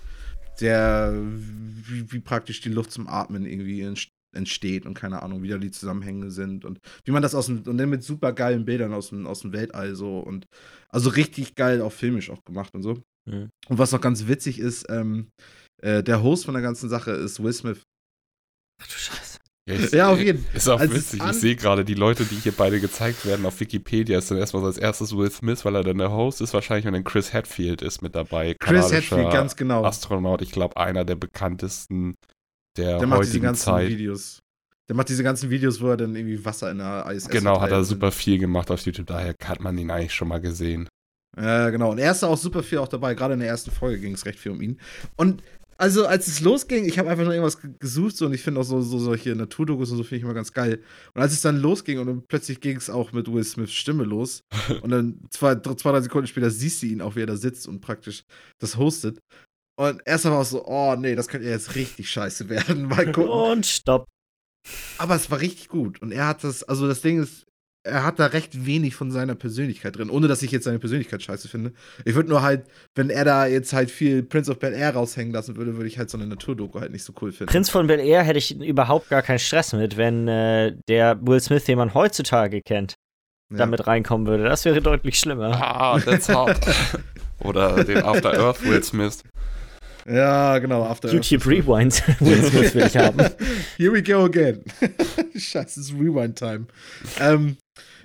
der, wie, wie praktisch die Luft zum Atmen irgendwie entst- entsteht und keine Ahnung, wie da die Zusammenhänge sind und wie man das aus dem, und dann mit super geilen Bildern aus dem, aus dem Weltall so und also richtig geil auch filmisch auch gemacht und so. Mhm. Und was auch ganz witzig ist, ähm, äh, der Host von der ganzen Sache ist Will Smith. Ach du Scheiße. Ich, Ja, auf jeden Ist auch Als es witzig. Ich sehe gerade die Leute, die hier beide gezeigt werden auf Wikipedia, ist dann erstmal als erstes Will Smith, weil er dann der Host ist wahrscheinlich und dann Chris Hadfield ist mit dabei. Chris Hadfield, ganz genau. Astronaut, ich glaube einer der bekanntesten der, Der macht diese ganzen Zeit. Videos. Der macht diese ganzen Videos, wo er dann irgendwie Wasser in der ISS Genau, hat er super viel gemacht auf YouTube, daher hat man ihn eigentlich schon mal gesehen. Ja, genau. Und er ist auch super viel auch dabei. Gerade in der ersten Folge ging es recht viel um ihn. Und also, als es losging, ich habe einfach nur irgendwas ge- gesucht so, und ich finde auch so, so solche Naturdokus und so finde ich immer ganz geil. Und als es dann losging und dann plötzlich ging es auch mit Will Smiths Stimme los und dann zwei, zwei, drei Sekunden später siehst du ihn auch, wie er da sitzt und praktisch das hostet. Und erst war es so, oh nee, das könnte ja jetzt richtig scheiße werden. Mal gucken. Und stopp. Aber es war richtig gut. Und er hat das, also das Ding ist, er hat da recht wenig von seiner Persönlichkeit drin, ohne dass ich jetzt seine Persönlichkeit scheiße finde. Ich würde nur halt, wenn er da jetzt halt viel Prince of Bel Air raushängen lassen würde, würde ich halt so eine Naturdoku halt nicht so cool finden. Prinz von Bel Air hätte ich überhaupt gar keinen Stress mit, wenn äh, der Will Smith, den man heutzutage kennt, Ja. damit reinkommen würde. Das wäre deutlich schlimmer. Ah, that's hot. Oder den After Earth Will Smith. Ja, genau. After YouTube Rewind Will Smith will ich haben. Here we go again. Scheiße, es ist Rewind-Time. Ähm,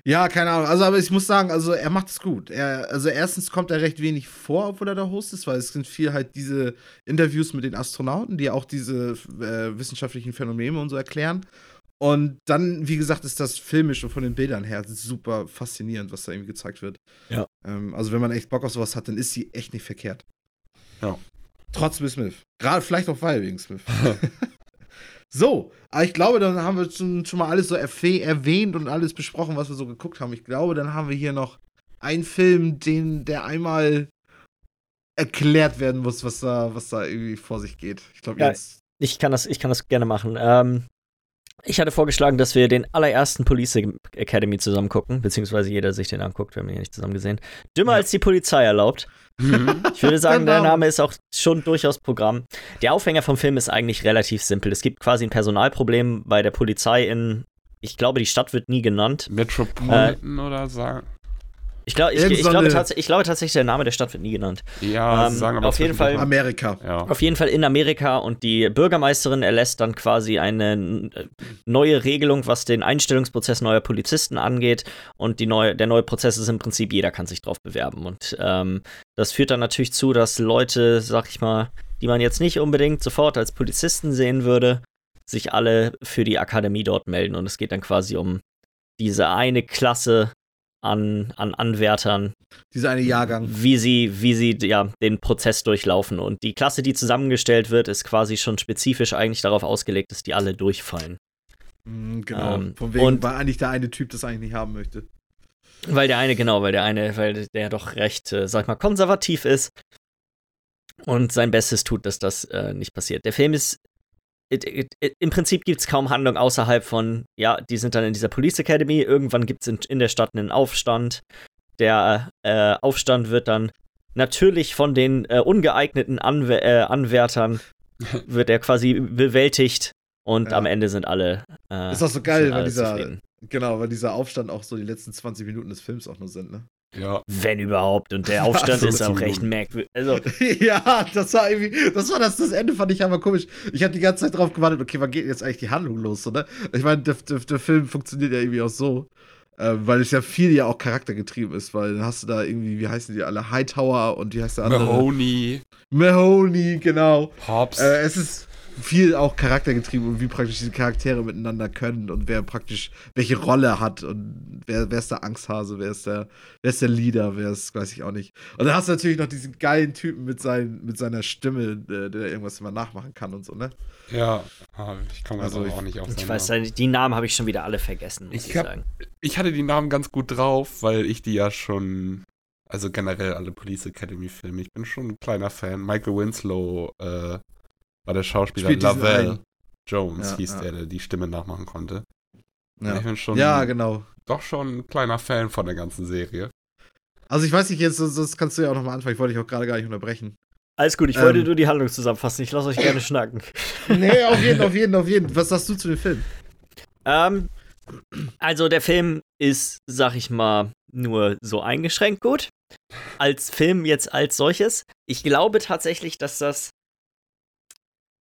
ja, keine Ahnung. Also, aber ich muss sagen, also er macht es gut. Er, also erstens kommt er recht wenig vor, obwohl er der Host ist, weil es sind viel halt diese Interviews mit den Astronauten, die auch diese äh, wissenschaftlichen Phänomene und so erklären. Und dann, wie gesagt, ist das filmisch und von den Bildern her super faszinierend, was da irgendwie gezeigt wird. Ja. Ähm, also, wenn man echt Bock auf sowas hat, dann ist sie echt nicht verkehrt. Ja. Trotz Will Smith. Gerade vielleicht auch weil wegen Smith. So, aber ich glaube, dann haben wir schon, schon mal alles so erwäh- erwähnt und alles besprochen, was wir so geguckt haben. Ich glaube, dann haben wir hier noch einen Film, den, der einmal erklärt werden muss, was da, was da irgendwie vor sich geht. Ich glaube, Ja. jetzt. Ich kann das, ich kann das gerne machen. Ähm, ich hatte vorgeschlagen, dass wir den allerersten Police Academy zusammen gucken, beziehungsweise jeder sich den anguckt. Wir haben ihn ja nicht zusammen gesehen. Dümmer Ja. als die Polizei erlaubt. Ich würde sagen, der Genau. Name ist auch schon durchaus Programm. Der Aufhänger vom Film ist eigentlich relativ simpel. Es gibt quasi ein Personalproblem bei der Polizei in ich glaube, die Stadt wird nie genannt. Metropolitan äh, oder sagen. Ich, glaub, ich, ich, glaube ich, glaube tatsächlich, der Name der Stadt wird nie genannt. Ja, ähm, sagen aber auf jeden Fall Amerika. Ja. Auf jeden Fall in Amerika und die Bürgermeisterin erlässt dann quasi eine neue Regelung, was den Einstellungsprozess neuer Polizisten angeht. Und die neue, der neue Prozess ist im Prinzip, jeder kann sich drauf bewerben. Und ähm, das führt dann natürlich zu, dass Leute, sag ich mal, die man jetzt nicht unbedingt sofort als Polizisten sehen würde, sich alle für die Akademie dort melden. Und es geht dann quasi um diese eine Klasse an, an Anwärtern. Dieser eine Jahrgang. Wie sie, wie sie ja, den Prozess durchlaufen. Und die Klasse, die zusammengestellt wird, ist quasi schon spezifisch eigentlich darauf ausgelegt, dass die alle durchfallen. Mhm, genau. Ähm, Von wegen, und, weil eigentlich der eine Typ das eigentlich nicht haben möchte. Weil der eine, genau, weil der eine, weil der doch recht, äh, sag mal, konservativ ist und sein Bestes tut, dass das äh, nicht passiert. Der Film ist it, it, it, im Prinzip gibt es kaum Handlung außerhalb von, ja, die sind dann in dieser Police Academy, irgendwann gibt es in, in, der Stadt einen Aufstand. Der äh, Aufstand wird dann natürlich von den äh, ungeeigneten Anw äh, Anwärtern wird er quasi bewältigt und ja. am Ende sind alle. Äh, ist auch so geil, weil dieser, zufrieden. genau, weil dieser Aufstand auch so die letzten 20 Minuten des Films auch nur sind, ne? Ja. Wenn überhaupt. Und der Aufstand ist auch recht merkwürdig. Also. ja, das war irgendwie, das war das, das Ende fand ich aber komisch. Ich habe die ganze Zeit drauf gewartet, okay, wann geht jetzt eigentlich die Handlung los, oder? Ich meine, der, der, der, Film funktioniert ja irgendwie auch so, äh, weil es ja viel ja auch charaktergetrieben ist, weil dann hast du da irgendwie, wie heißen die alle, Hightower und wie heißt der andere? Mahoney. Mahoney, genau. Hobbs. Äh, es ist viel auch charaktergetrieben und wie praktisch diese Charaktere miteinander können und wer praktisch welche Rolle hat und wer, wer ist der Angsthase, wer ist der, wer ist der Leader, wer ist, weiß ich auch nicht. Und dann hast du natürlich noch diesen geilen Typen mit, sein, mit seiner Stimme, der, der irgendwas immer nachmachen kann und so, ne? Ja, ah, ich komme also auch nicht auf Ich weiß, Namen. die Namen habe ich schon wieder alle vergessen, muss ich, ich hab, sagen. Ich hatte die Namen ganz gut drauf, weil ich die ja schon also generell alle Police Academy Filme. Ich bin schon ein kleiner Fan. Michael Winslow äh, war der Schauspieler Lavelle Jones, ja, hieß ja. der, der die Stimme nachmachen konnte. Ja. Ich bin schon ja, genau. Doch schon ein kleiner Fan von der ganzen Serie. Also ich weiß nicht, jetzt das kannst du ja auch nochmal anfangen. Ich wollte dich auch gerade gar nicht unterbrechen. Alles gut, ich ähm, wollte nur die Handlung zusammenfassen. Ich lasse euch gerne schnacken. Nee, auf jeden, auf jeden, auf jeden. Was sagst du zu dem Film? Ähm, also der Film ist, sag ich mal, nur so eingeschränkt gut. Als Film jetzt als solches. Ich glaube tatsächlich, dass das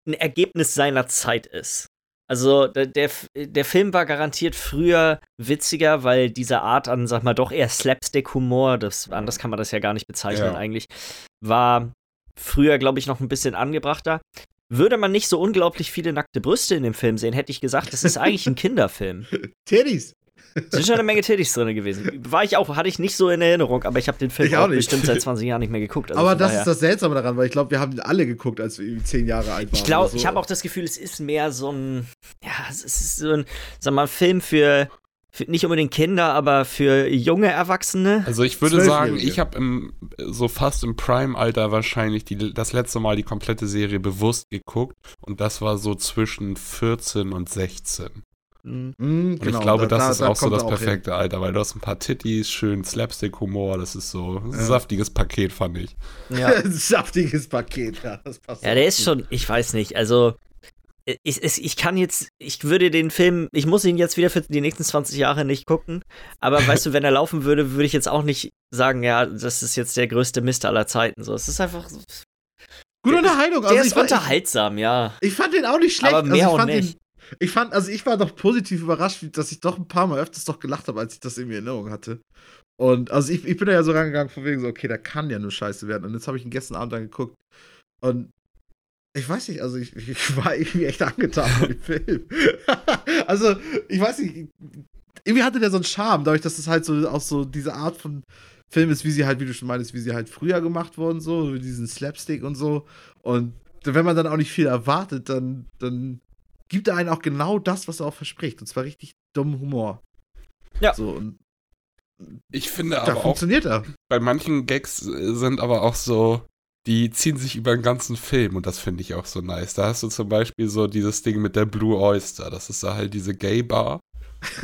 ein Ergebnis seiner Zeit ist. Also der, der, der, Film war garantiert früher witziger, weil diese Art an, sag mal, doch eher Slapstick-Humor, das, anders kann man das ja gar nicht bezeichnen ja. eigentlich, war früher, glaube ich, noch ein bisschen angebrachter. Würde man nicht so unglaublich viele nackte Brüste in dem Film sehen, hätte ich gesagt, das ist eigentlich ein Kinderfilm. Titties. Es sind schon eine Menge Titties drin gewesen. War ich auch, hatte ich nicht so in Erinnerung, aber ich habe den Film auch, auch bestimmt seit 20 Jahren nicht mehr geguckt. Also aber das daher. ist das Seltsame daran, weil ich glaube, wir haben den alle geguckt, als wir 10 Jahre alt waren. Ich glaube, so. ich habe auch das Gefühl, es ist mehr so ein, ja, es ist so ein, sag mal, Film für, für nicht unbedingt Kinder, aber für junge Erwachsene. Also ich würde sagen, ich habe so fast im Prime-Alter wahrscheinlich die, das letzte Mal die komplette Serie bewusst geguckt und das war so zwischen 14 und 16. Mhm, und genau, ich glaube, da, das da, ist auch so das perfekte hin. Alter, weil du hast ein paar Titties, schön Slapstick-Humor, das ist so ein ja. saftiges Paket, fand ich. Ja. saftiges Paket, ja, das passt. Ja, der ist schon, ich weiß nicht, also ich, ich, ich kann jetzt, ich würde den Film, ich muss ihn jetzt wieder für die nächsten 20 Jahre nicht gucken, aber weißt du, wenn er laufen würde, würde ich jetzt auch nicht sagen, ja, das ist jetzt der größte Mist aller Zeiten. So, es ist einfach. Gute Unterhaltung. Der also ist unterhaltsam, ja. Ich fand den auch nicht schlecht. Aber mehr also auch nicht. Den, ich fand, also ich war doch positiv überrascht, dass ich doch ein paar Mal öfters doch gelacht habe, als ich das in Erinnerung hatte. Und also ich, ich bin da ja so rangegangen, von wegen so, okay, da kann ja nur scheiße werden. Und jetzt habe ich ihn gestern Abend dann geguckt. Und ich weiß nicht, also ich, ich war irgendwie echt angetan von dem Film. also, ich weiß nicht, irgendwie hatte der so einen Charme, dadurch, dass es halt so auch so diese Art von Film ist, wie sie halt, wie du schon meinst, wie sie halt früher gemacht wurden, so, diesen Slapstick und so. Und wenn man dann auch nicht viel erwartet, dann, dann gibt er einen auch genau das, was er auch verspricht. Und zwar richtig dummen Humor. Ja. So, und ich finde da aber funktioniert auch, er. bei manchen Gags sind aber auch so, die ziehen sich über den ganzen Film und das finde ich auch so nice. Da hast du zum Beispiel so dieses Ding mit der Blue Oyster. Das ist da halt diese Gay-Bar,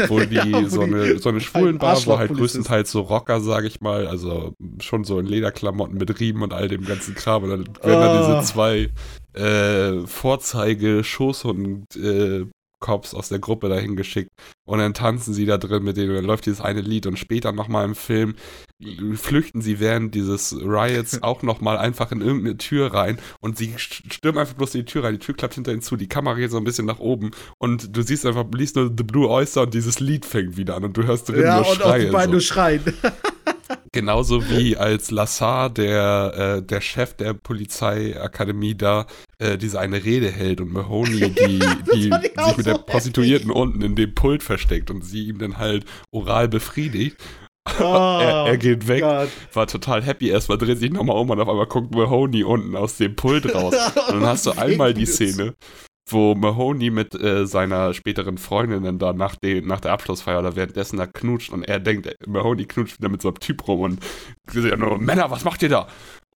wo die ja, so, eine, so eine Schwulenbar, wo halt größtenteils so Rocker, sag ich mal, also schon so in Lederklamotten mit Riemen und all dem ganzen Kram. Und dann werden oh. da diese zwei äh, Vorzeige Schoß und äh, Cops aus der Gruppe dahin geschickt und dann tanzen sie da drin mit denen und dann läuft dieses eine Lied und später nochmal im Film flüchten sie während dieses Riots auch nochmal einfach in irgendeine Tür rein und sie stürmen einfach bloß in die Tür rein, die Tür klappt hinter ihnen zu, die Kamera geht so ein bisschen nach oben und du siehst einfach, liest nur The Blue Oyster und dieses Lied fängt wieder an und du hörst drin Ja, nur und auch die Schreie. beiden so. nur schreien. Genauso wie als Lassar, der, äh, der Chef der Polizeiakademie da, äh, diese eine Rede hält und Mahoney, die, die ich auch sich mit der so Prostituierten unten in dem Pult versteckt und sie ihm dann halt oral befriedigt. Oh, er, er geht weg, Gott. war total happy erstmal, dreht sich nochmal um und auf einmal guckt Mahoney unten aus dem Pult raus. Und dann hast du einmal die Szene, wo Mahoney mit äh, seiner späteren Freundin dann da nach, de, nach der Abschlussfeier oder währenddessen da knutscht und er denkt, Mahoney knutscht wieder mit so einem Typ rum und sie sagt nur, Männer, was macht ihr da?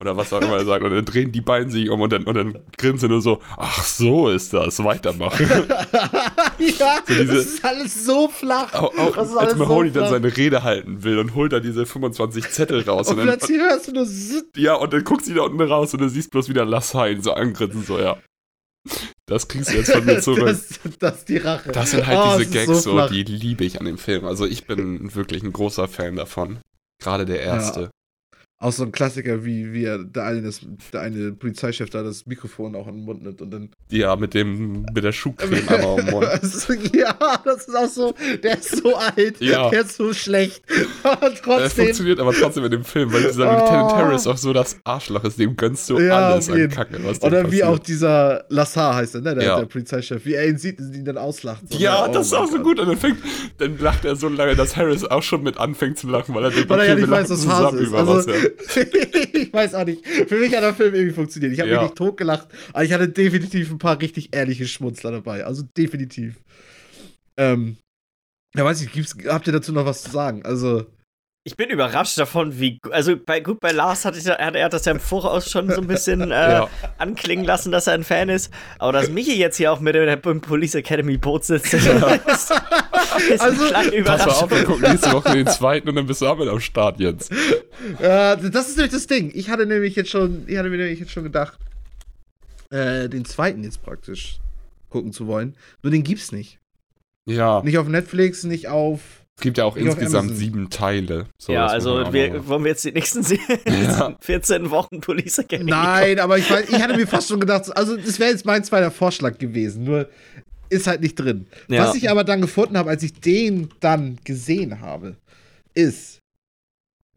Oder was auch immer er sagt. Und dann drehen die beiden sich um und dann, und dann grinsen nur so, ach so ist das, weitermachen. ja, So diese- das ist alles so flach. auch auch als Mahoney so dann seine Rede halten will und holt da diese 25 Zettel raus. Und Und dann, plötzlich hörst du nur ja, und dann guckst du da unten raus und du siehst bloß wieder Lassain so angrinsen, so, ja. Das kriegst du jetzt von mir zurück. Das, das ist die Rache. Das sind halt Oh, diese Gags, so, flach. die liebe ich an dem Film. Also ich bin wirklich ein großer Fan davon. Gerade der erste. Auch so ein Klassiker, wie, wie er der eine, das, der eine Polizeichef da das Mikrofon auch in den Mund nimmt und dann. Ja, mit dem, mit der Schuhcreme einmal um den Mund. Das ja, das ist auch so. Der ist so alt. Ja. Der ist so schlecht. Aber trotzdem. funktioniert aber trotzdem in dem Film, weil dieser Oh. Lieutenant Harris auch so das Arschloch ist, dem gönnst du Ja, alles auf an. Kacke, was Oder wie auch dieser Lassar heißt er, ne? Der, Ja. der Polizeichef. Wie er ihn sieht und ihn dann auslacht. So, Ja, das ist Oh auch so gut. Und dann, fängt, dann lacht er so lange, dass Harris auch schon mit anfängt zu lachen, weil er denkt, Weil er ja okay, nicht weiß, was zusammen ist. über was. Also, Ja. Ich weiß auch nicht. Für mich hat der Film irgendwie funktioniert. Ich habe Ja. mich nicht totgelacht, aber ich hatte definitiv ein paar richtig ehrliche Schmunzler dabei. Also definitiv. Ähm, ja, weiß ich, habt ihr dazu noch was zu sagen? Also, Ich bin überrascht davon, wie. Also, bei, gut, bei Lars hatte ich, hat er das ja im Voraus schon so ein bisschen äh, Ja. anklingen lassen, dass er ein Fan ist. Aber dass Michi jetzt hier auch mit der Police Academy Boot sitzt, ist, ist Also, eine kleine Pass mal auf, wir Überraschung. gucken nächste Woche den zweiten und dann bist du auch mit am Start jetzt. äh, das ist nämlich das Ding. Ich hatte nämlich jetzt schon, ich hatte mir nämlich jetzt schon gedacht, äh, den zweiten jetzt praktisch gucken zu wollen. Nur den gibt's nicht. Ja, Nicht auf Netflix, nicht auf. Es gibt ja auch insgesamt sieben Teile. So, ja, also wir, wollen wir jetzt die nächsten Ja. 14 Wochen Police Academy Nein, aber ich, weiß, ich hatte mir fast schon gedacht, also das wäre jetzt mein zweiter Vorschlag gewesen, nur ist halt nicht drin. Ja. Was ich aber dann gefunden habe, als ich den dann gesehen habe, ist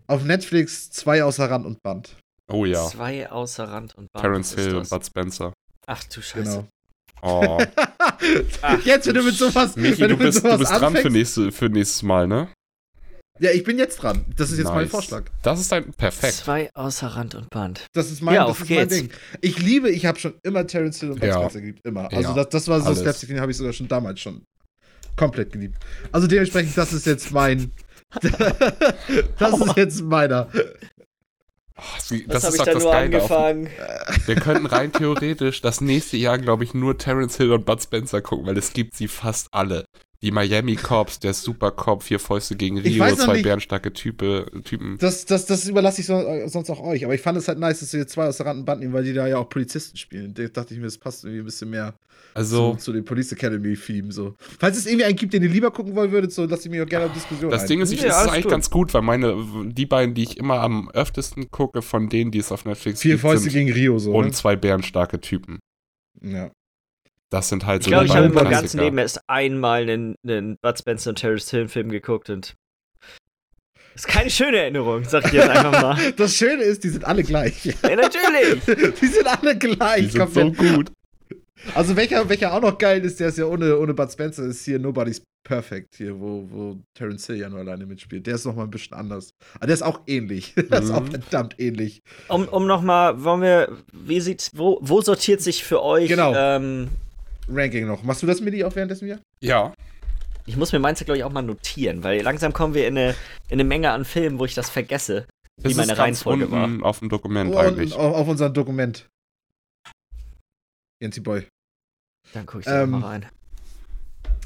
auf Netflix zwei außer Rand und Band. Oh ja, Zwei außer Rand und Band. Terence Hill und? Bud Spencer. Ach du Scheiße. Genau. Oh, Ach, Jetzt, wenn du mit sowas, Michi, wenn du mit bist, du sowas bist dran für, nächste, für nächstes Mal, ne? Ja, ich bin jetzt dran. Das ist jetzt mein Nice. Vorschlag. Das ist ein perfekt. Zwei außer Rand und Band. Das ist mein, Ja, das auf ist mein. Ding. Ich liebe, ich habe schon immer Terence Hill und Bud Ja. Spencer geliebt. Immer. Also Ja, das, das war so alles. Slapstick, den habe ich sogar schon damals schon komplett geliebt. Also dementsprechend, das ist jetzt mein. das ist jetzt meiner. Oh, sie- Das, das habe ist ich doch dann das nur Geile. Auf, angefangen. wir könnten rein theoretisch das nächste Jahr, glaube ich, nur Terence Hill und Bud Spencer gucken, weil es gibt sie fast alle. Die Miami Cops, der Super Cop, vier Fäuste gegen Ich Rio, zwei nicht- bärenstarke Type, Typen. Das, das, das überlasse ich so, sonst auch euch. Aber ich fand es halt nice, dass sie jetzt zwei aus der Randenband nehmen, weil die da ja auch Polizisten spielen. Da dachte ich mir, das passt irgendwie ein bisschen mehr Also, zu, zu dem Police Academy-Theme. So. Falls es irgendwie einen gibt, den ihr lieber gucken wollen würdet, so lasst ihr mich auch gerne auf Diskussion das ein. Ding ist, ich Ja, das ist alles eigentlich gut. ganz gut, weil meine, die beiden, die ich immer am öftesten gucke, von denen, die es auf Netflix Vier gibt, Fäuste sind gegen Rio, so. und Ne? zwei bärenstarke Typen. Ja. Das sind halt Ich so glaube, die ich habe in meinem ganzen. Leben erst einmal einen, einen Bud Spencer und Terrence Hill Film geguckt und. Das ist keine schöne Erinnerung, sag ich jetzt einfach mal. Das Schöne ist, die sind alle gleich. Ja, natürlich! die sind alle gleich. Die sind so gut. Also welcher, welcher auch noch geil ist, der ist ja ohne, ohne Bud Spencer, ist hier Nobody's Perfect, hier, wo, wo Terence Hill ja nur alleine mitspielt. Der ist noch mal ein bisschen anders. Aber der ist auch ähnlich. der ist auch Mhm. verdammt ähnlich. Um, um nochmal, wollen wir, wie sieht, wo, wo sortiert sich für euch, Genau. ähm, Ranking noch. Machst du das, Midi, auch währenddessen hier? Ja. ich muss mir meins, glaube ich, auch mal notieren, weil langsam kommen wir in eine, in eine Menge an Filmen, wo ich das vergesse, wie Das meine ist ganz Reihenfolge war. auf dem Dokument Oh, eigentlich. auf, auf unserem Dokument. Jensi Boy. Dann gucke ich da Ähm, mal rein.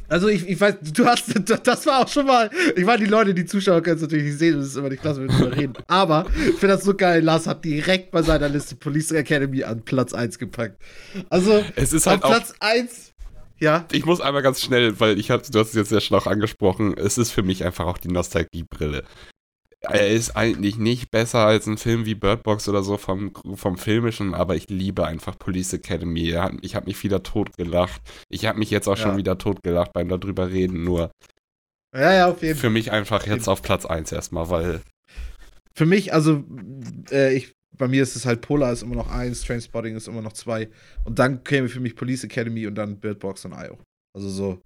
Also ich, ich weiß, du hast, das war auch schon mal, ich meine, die Leute, die Zuschauer können es natürlich nicht sehen, das ist immer nicht klasse, wenn wir drüber reden. Aber ich finde das so geil, Lars hat direkt bei seiner Liste Police Academy an Platz 1 gepackt. Also Es ist auf halt auch Platz 1 Ja. Ich muss einmal ganz schnell, weil ich hab, du hast es jetzt ja schon auch angesprochen, es ist für mich einfach auch die Nostalgiebrille. Er ist eigentlich nicht besser als ein Film wie Bird Box oder so vom, vom Filmischen, aber ich liebe einfach Police Academy. Ich habe mich wieder totgelacht. Ich habe mich jetzt auch Ja. schon wieder totgelacht beim darüber reden, nur Ja, ja, auf jeden Fall. für mich einfach jetzt auf Platz 1 erstmal, weil Für mich, also, äh, ich, bei mir ist es halt Polar ist immer noch eins, Trainspotting ist immer noch zwei. Und dann käme für mich Police Academy und dann Bird Box und IO. Also so.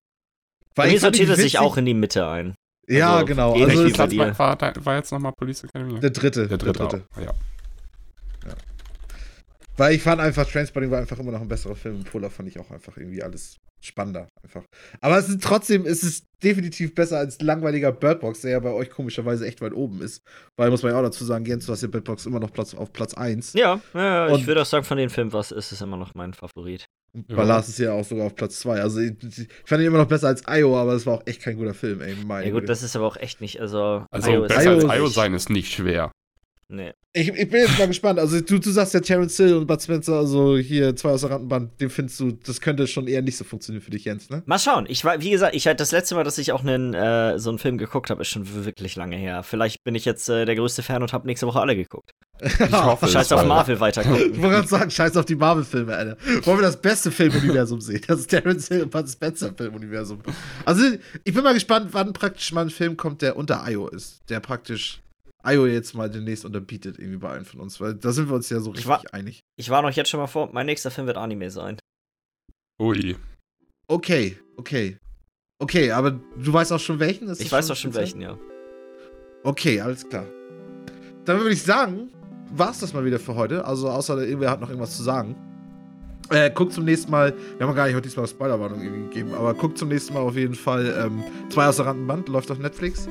Bei mir ich sortiert es sich auch in die Mitte ein. Ja, also, genau. Also bei Platz war, war, war jetzt nochmal Police Academy? der dritte. der dritte, dritte. Auch, ja. Weil ich fand einfach, Trainspotting war einfach immer noch ein besserer Film. Und Polar fand ich auch einfach irgendwie alles spannender. Einfach. Aber es ist trotzdem, es ist definitiv besser als langweiliger Birdbox, der ja bei euch komischerweise echt weit oben ist. Weil, muss man ja auch dazu sagen, Jens, du hast ja Birdbox immer noch Platz, auf Platz 1. Ja, ja ich würde auch sagen, von den Filmen was ist es immer noch mein Favorit. Ja. Ballast ist ja auch sogar auf Platz 2. Also ich, ich fand ihn immer noch besser als IO, aber es war auch echt kein guter Film, ey. Meine Ja gut, Güte. das ist aber auch echt nicht, also. Also IO ist besser als IO ist- sein ist nicht schwer. Nee. ich, ich bin jetzt mal gespannt. Also du, du sagst ja Terence Hill und Bud Spencer, also hier zwei aus der Randenband, den findest du, das könnte schon eher nicht so funktionieren für dich, Jens, ne? Mal schauen. Ich war, wie gesagt, ich halt das letzte Mal, dass ich auch einen, äh, so einen Film geguckt habe, ist schon wirklich lange her. Vielleicht bin ich jetzt äh, der größte Fan und habe nächste Woche alle geguckt. Ich hoffe Scheiß auf Marvel Ich weitergucken. wollte gerade sagen, scheiß auf die Marvel-Filme, Alter. Wollen wir das beste Filmuniversum sehen? Das ist Terence Hill und Bud Spencer Filmuniversum. Also, ich bin mal gespannt, wann praktisch mal ein Film kommt, der unter IO ist. Der praktisch IO jetzt mal demnächst unterbietet, irgendwie bei einem von uns. Weil da sind wir uns ja so Ich richtig war- einig. Ich war noch jetzt schon mal vor, mein nächster Film wird Anime sein. Ui. Okay, okay. Okay, aber du weißt auch schon welchen? Ist Ich weiß schon speziell? welchen, ja. Okay, alles klar. Dann würde ich sagen, war's das mal wieder für heute. Also, außer irgendwer hat noch irgendwas zu sagen. Äh, guckt zum nächsten Mal, wir haben gar nicht heute diesmal Spoilerwarnung irgendwie gegeben, aber guckt zum nächsten Mal auf jeden Fall ähm, zwei aus der Randenband, läuft auf Netflix.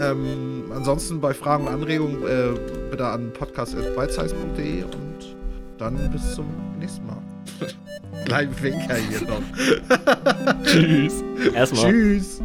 Ähm, ansonsten bei Fragen und Anregungen äh, bitte an podcast.bitesize.de und dann bis zum nächsten Mal. Kleinen Winker hier noch. Tschüss. Erstmal. Tschüss.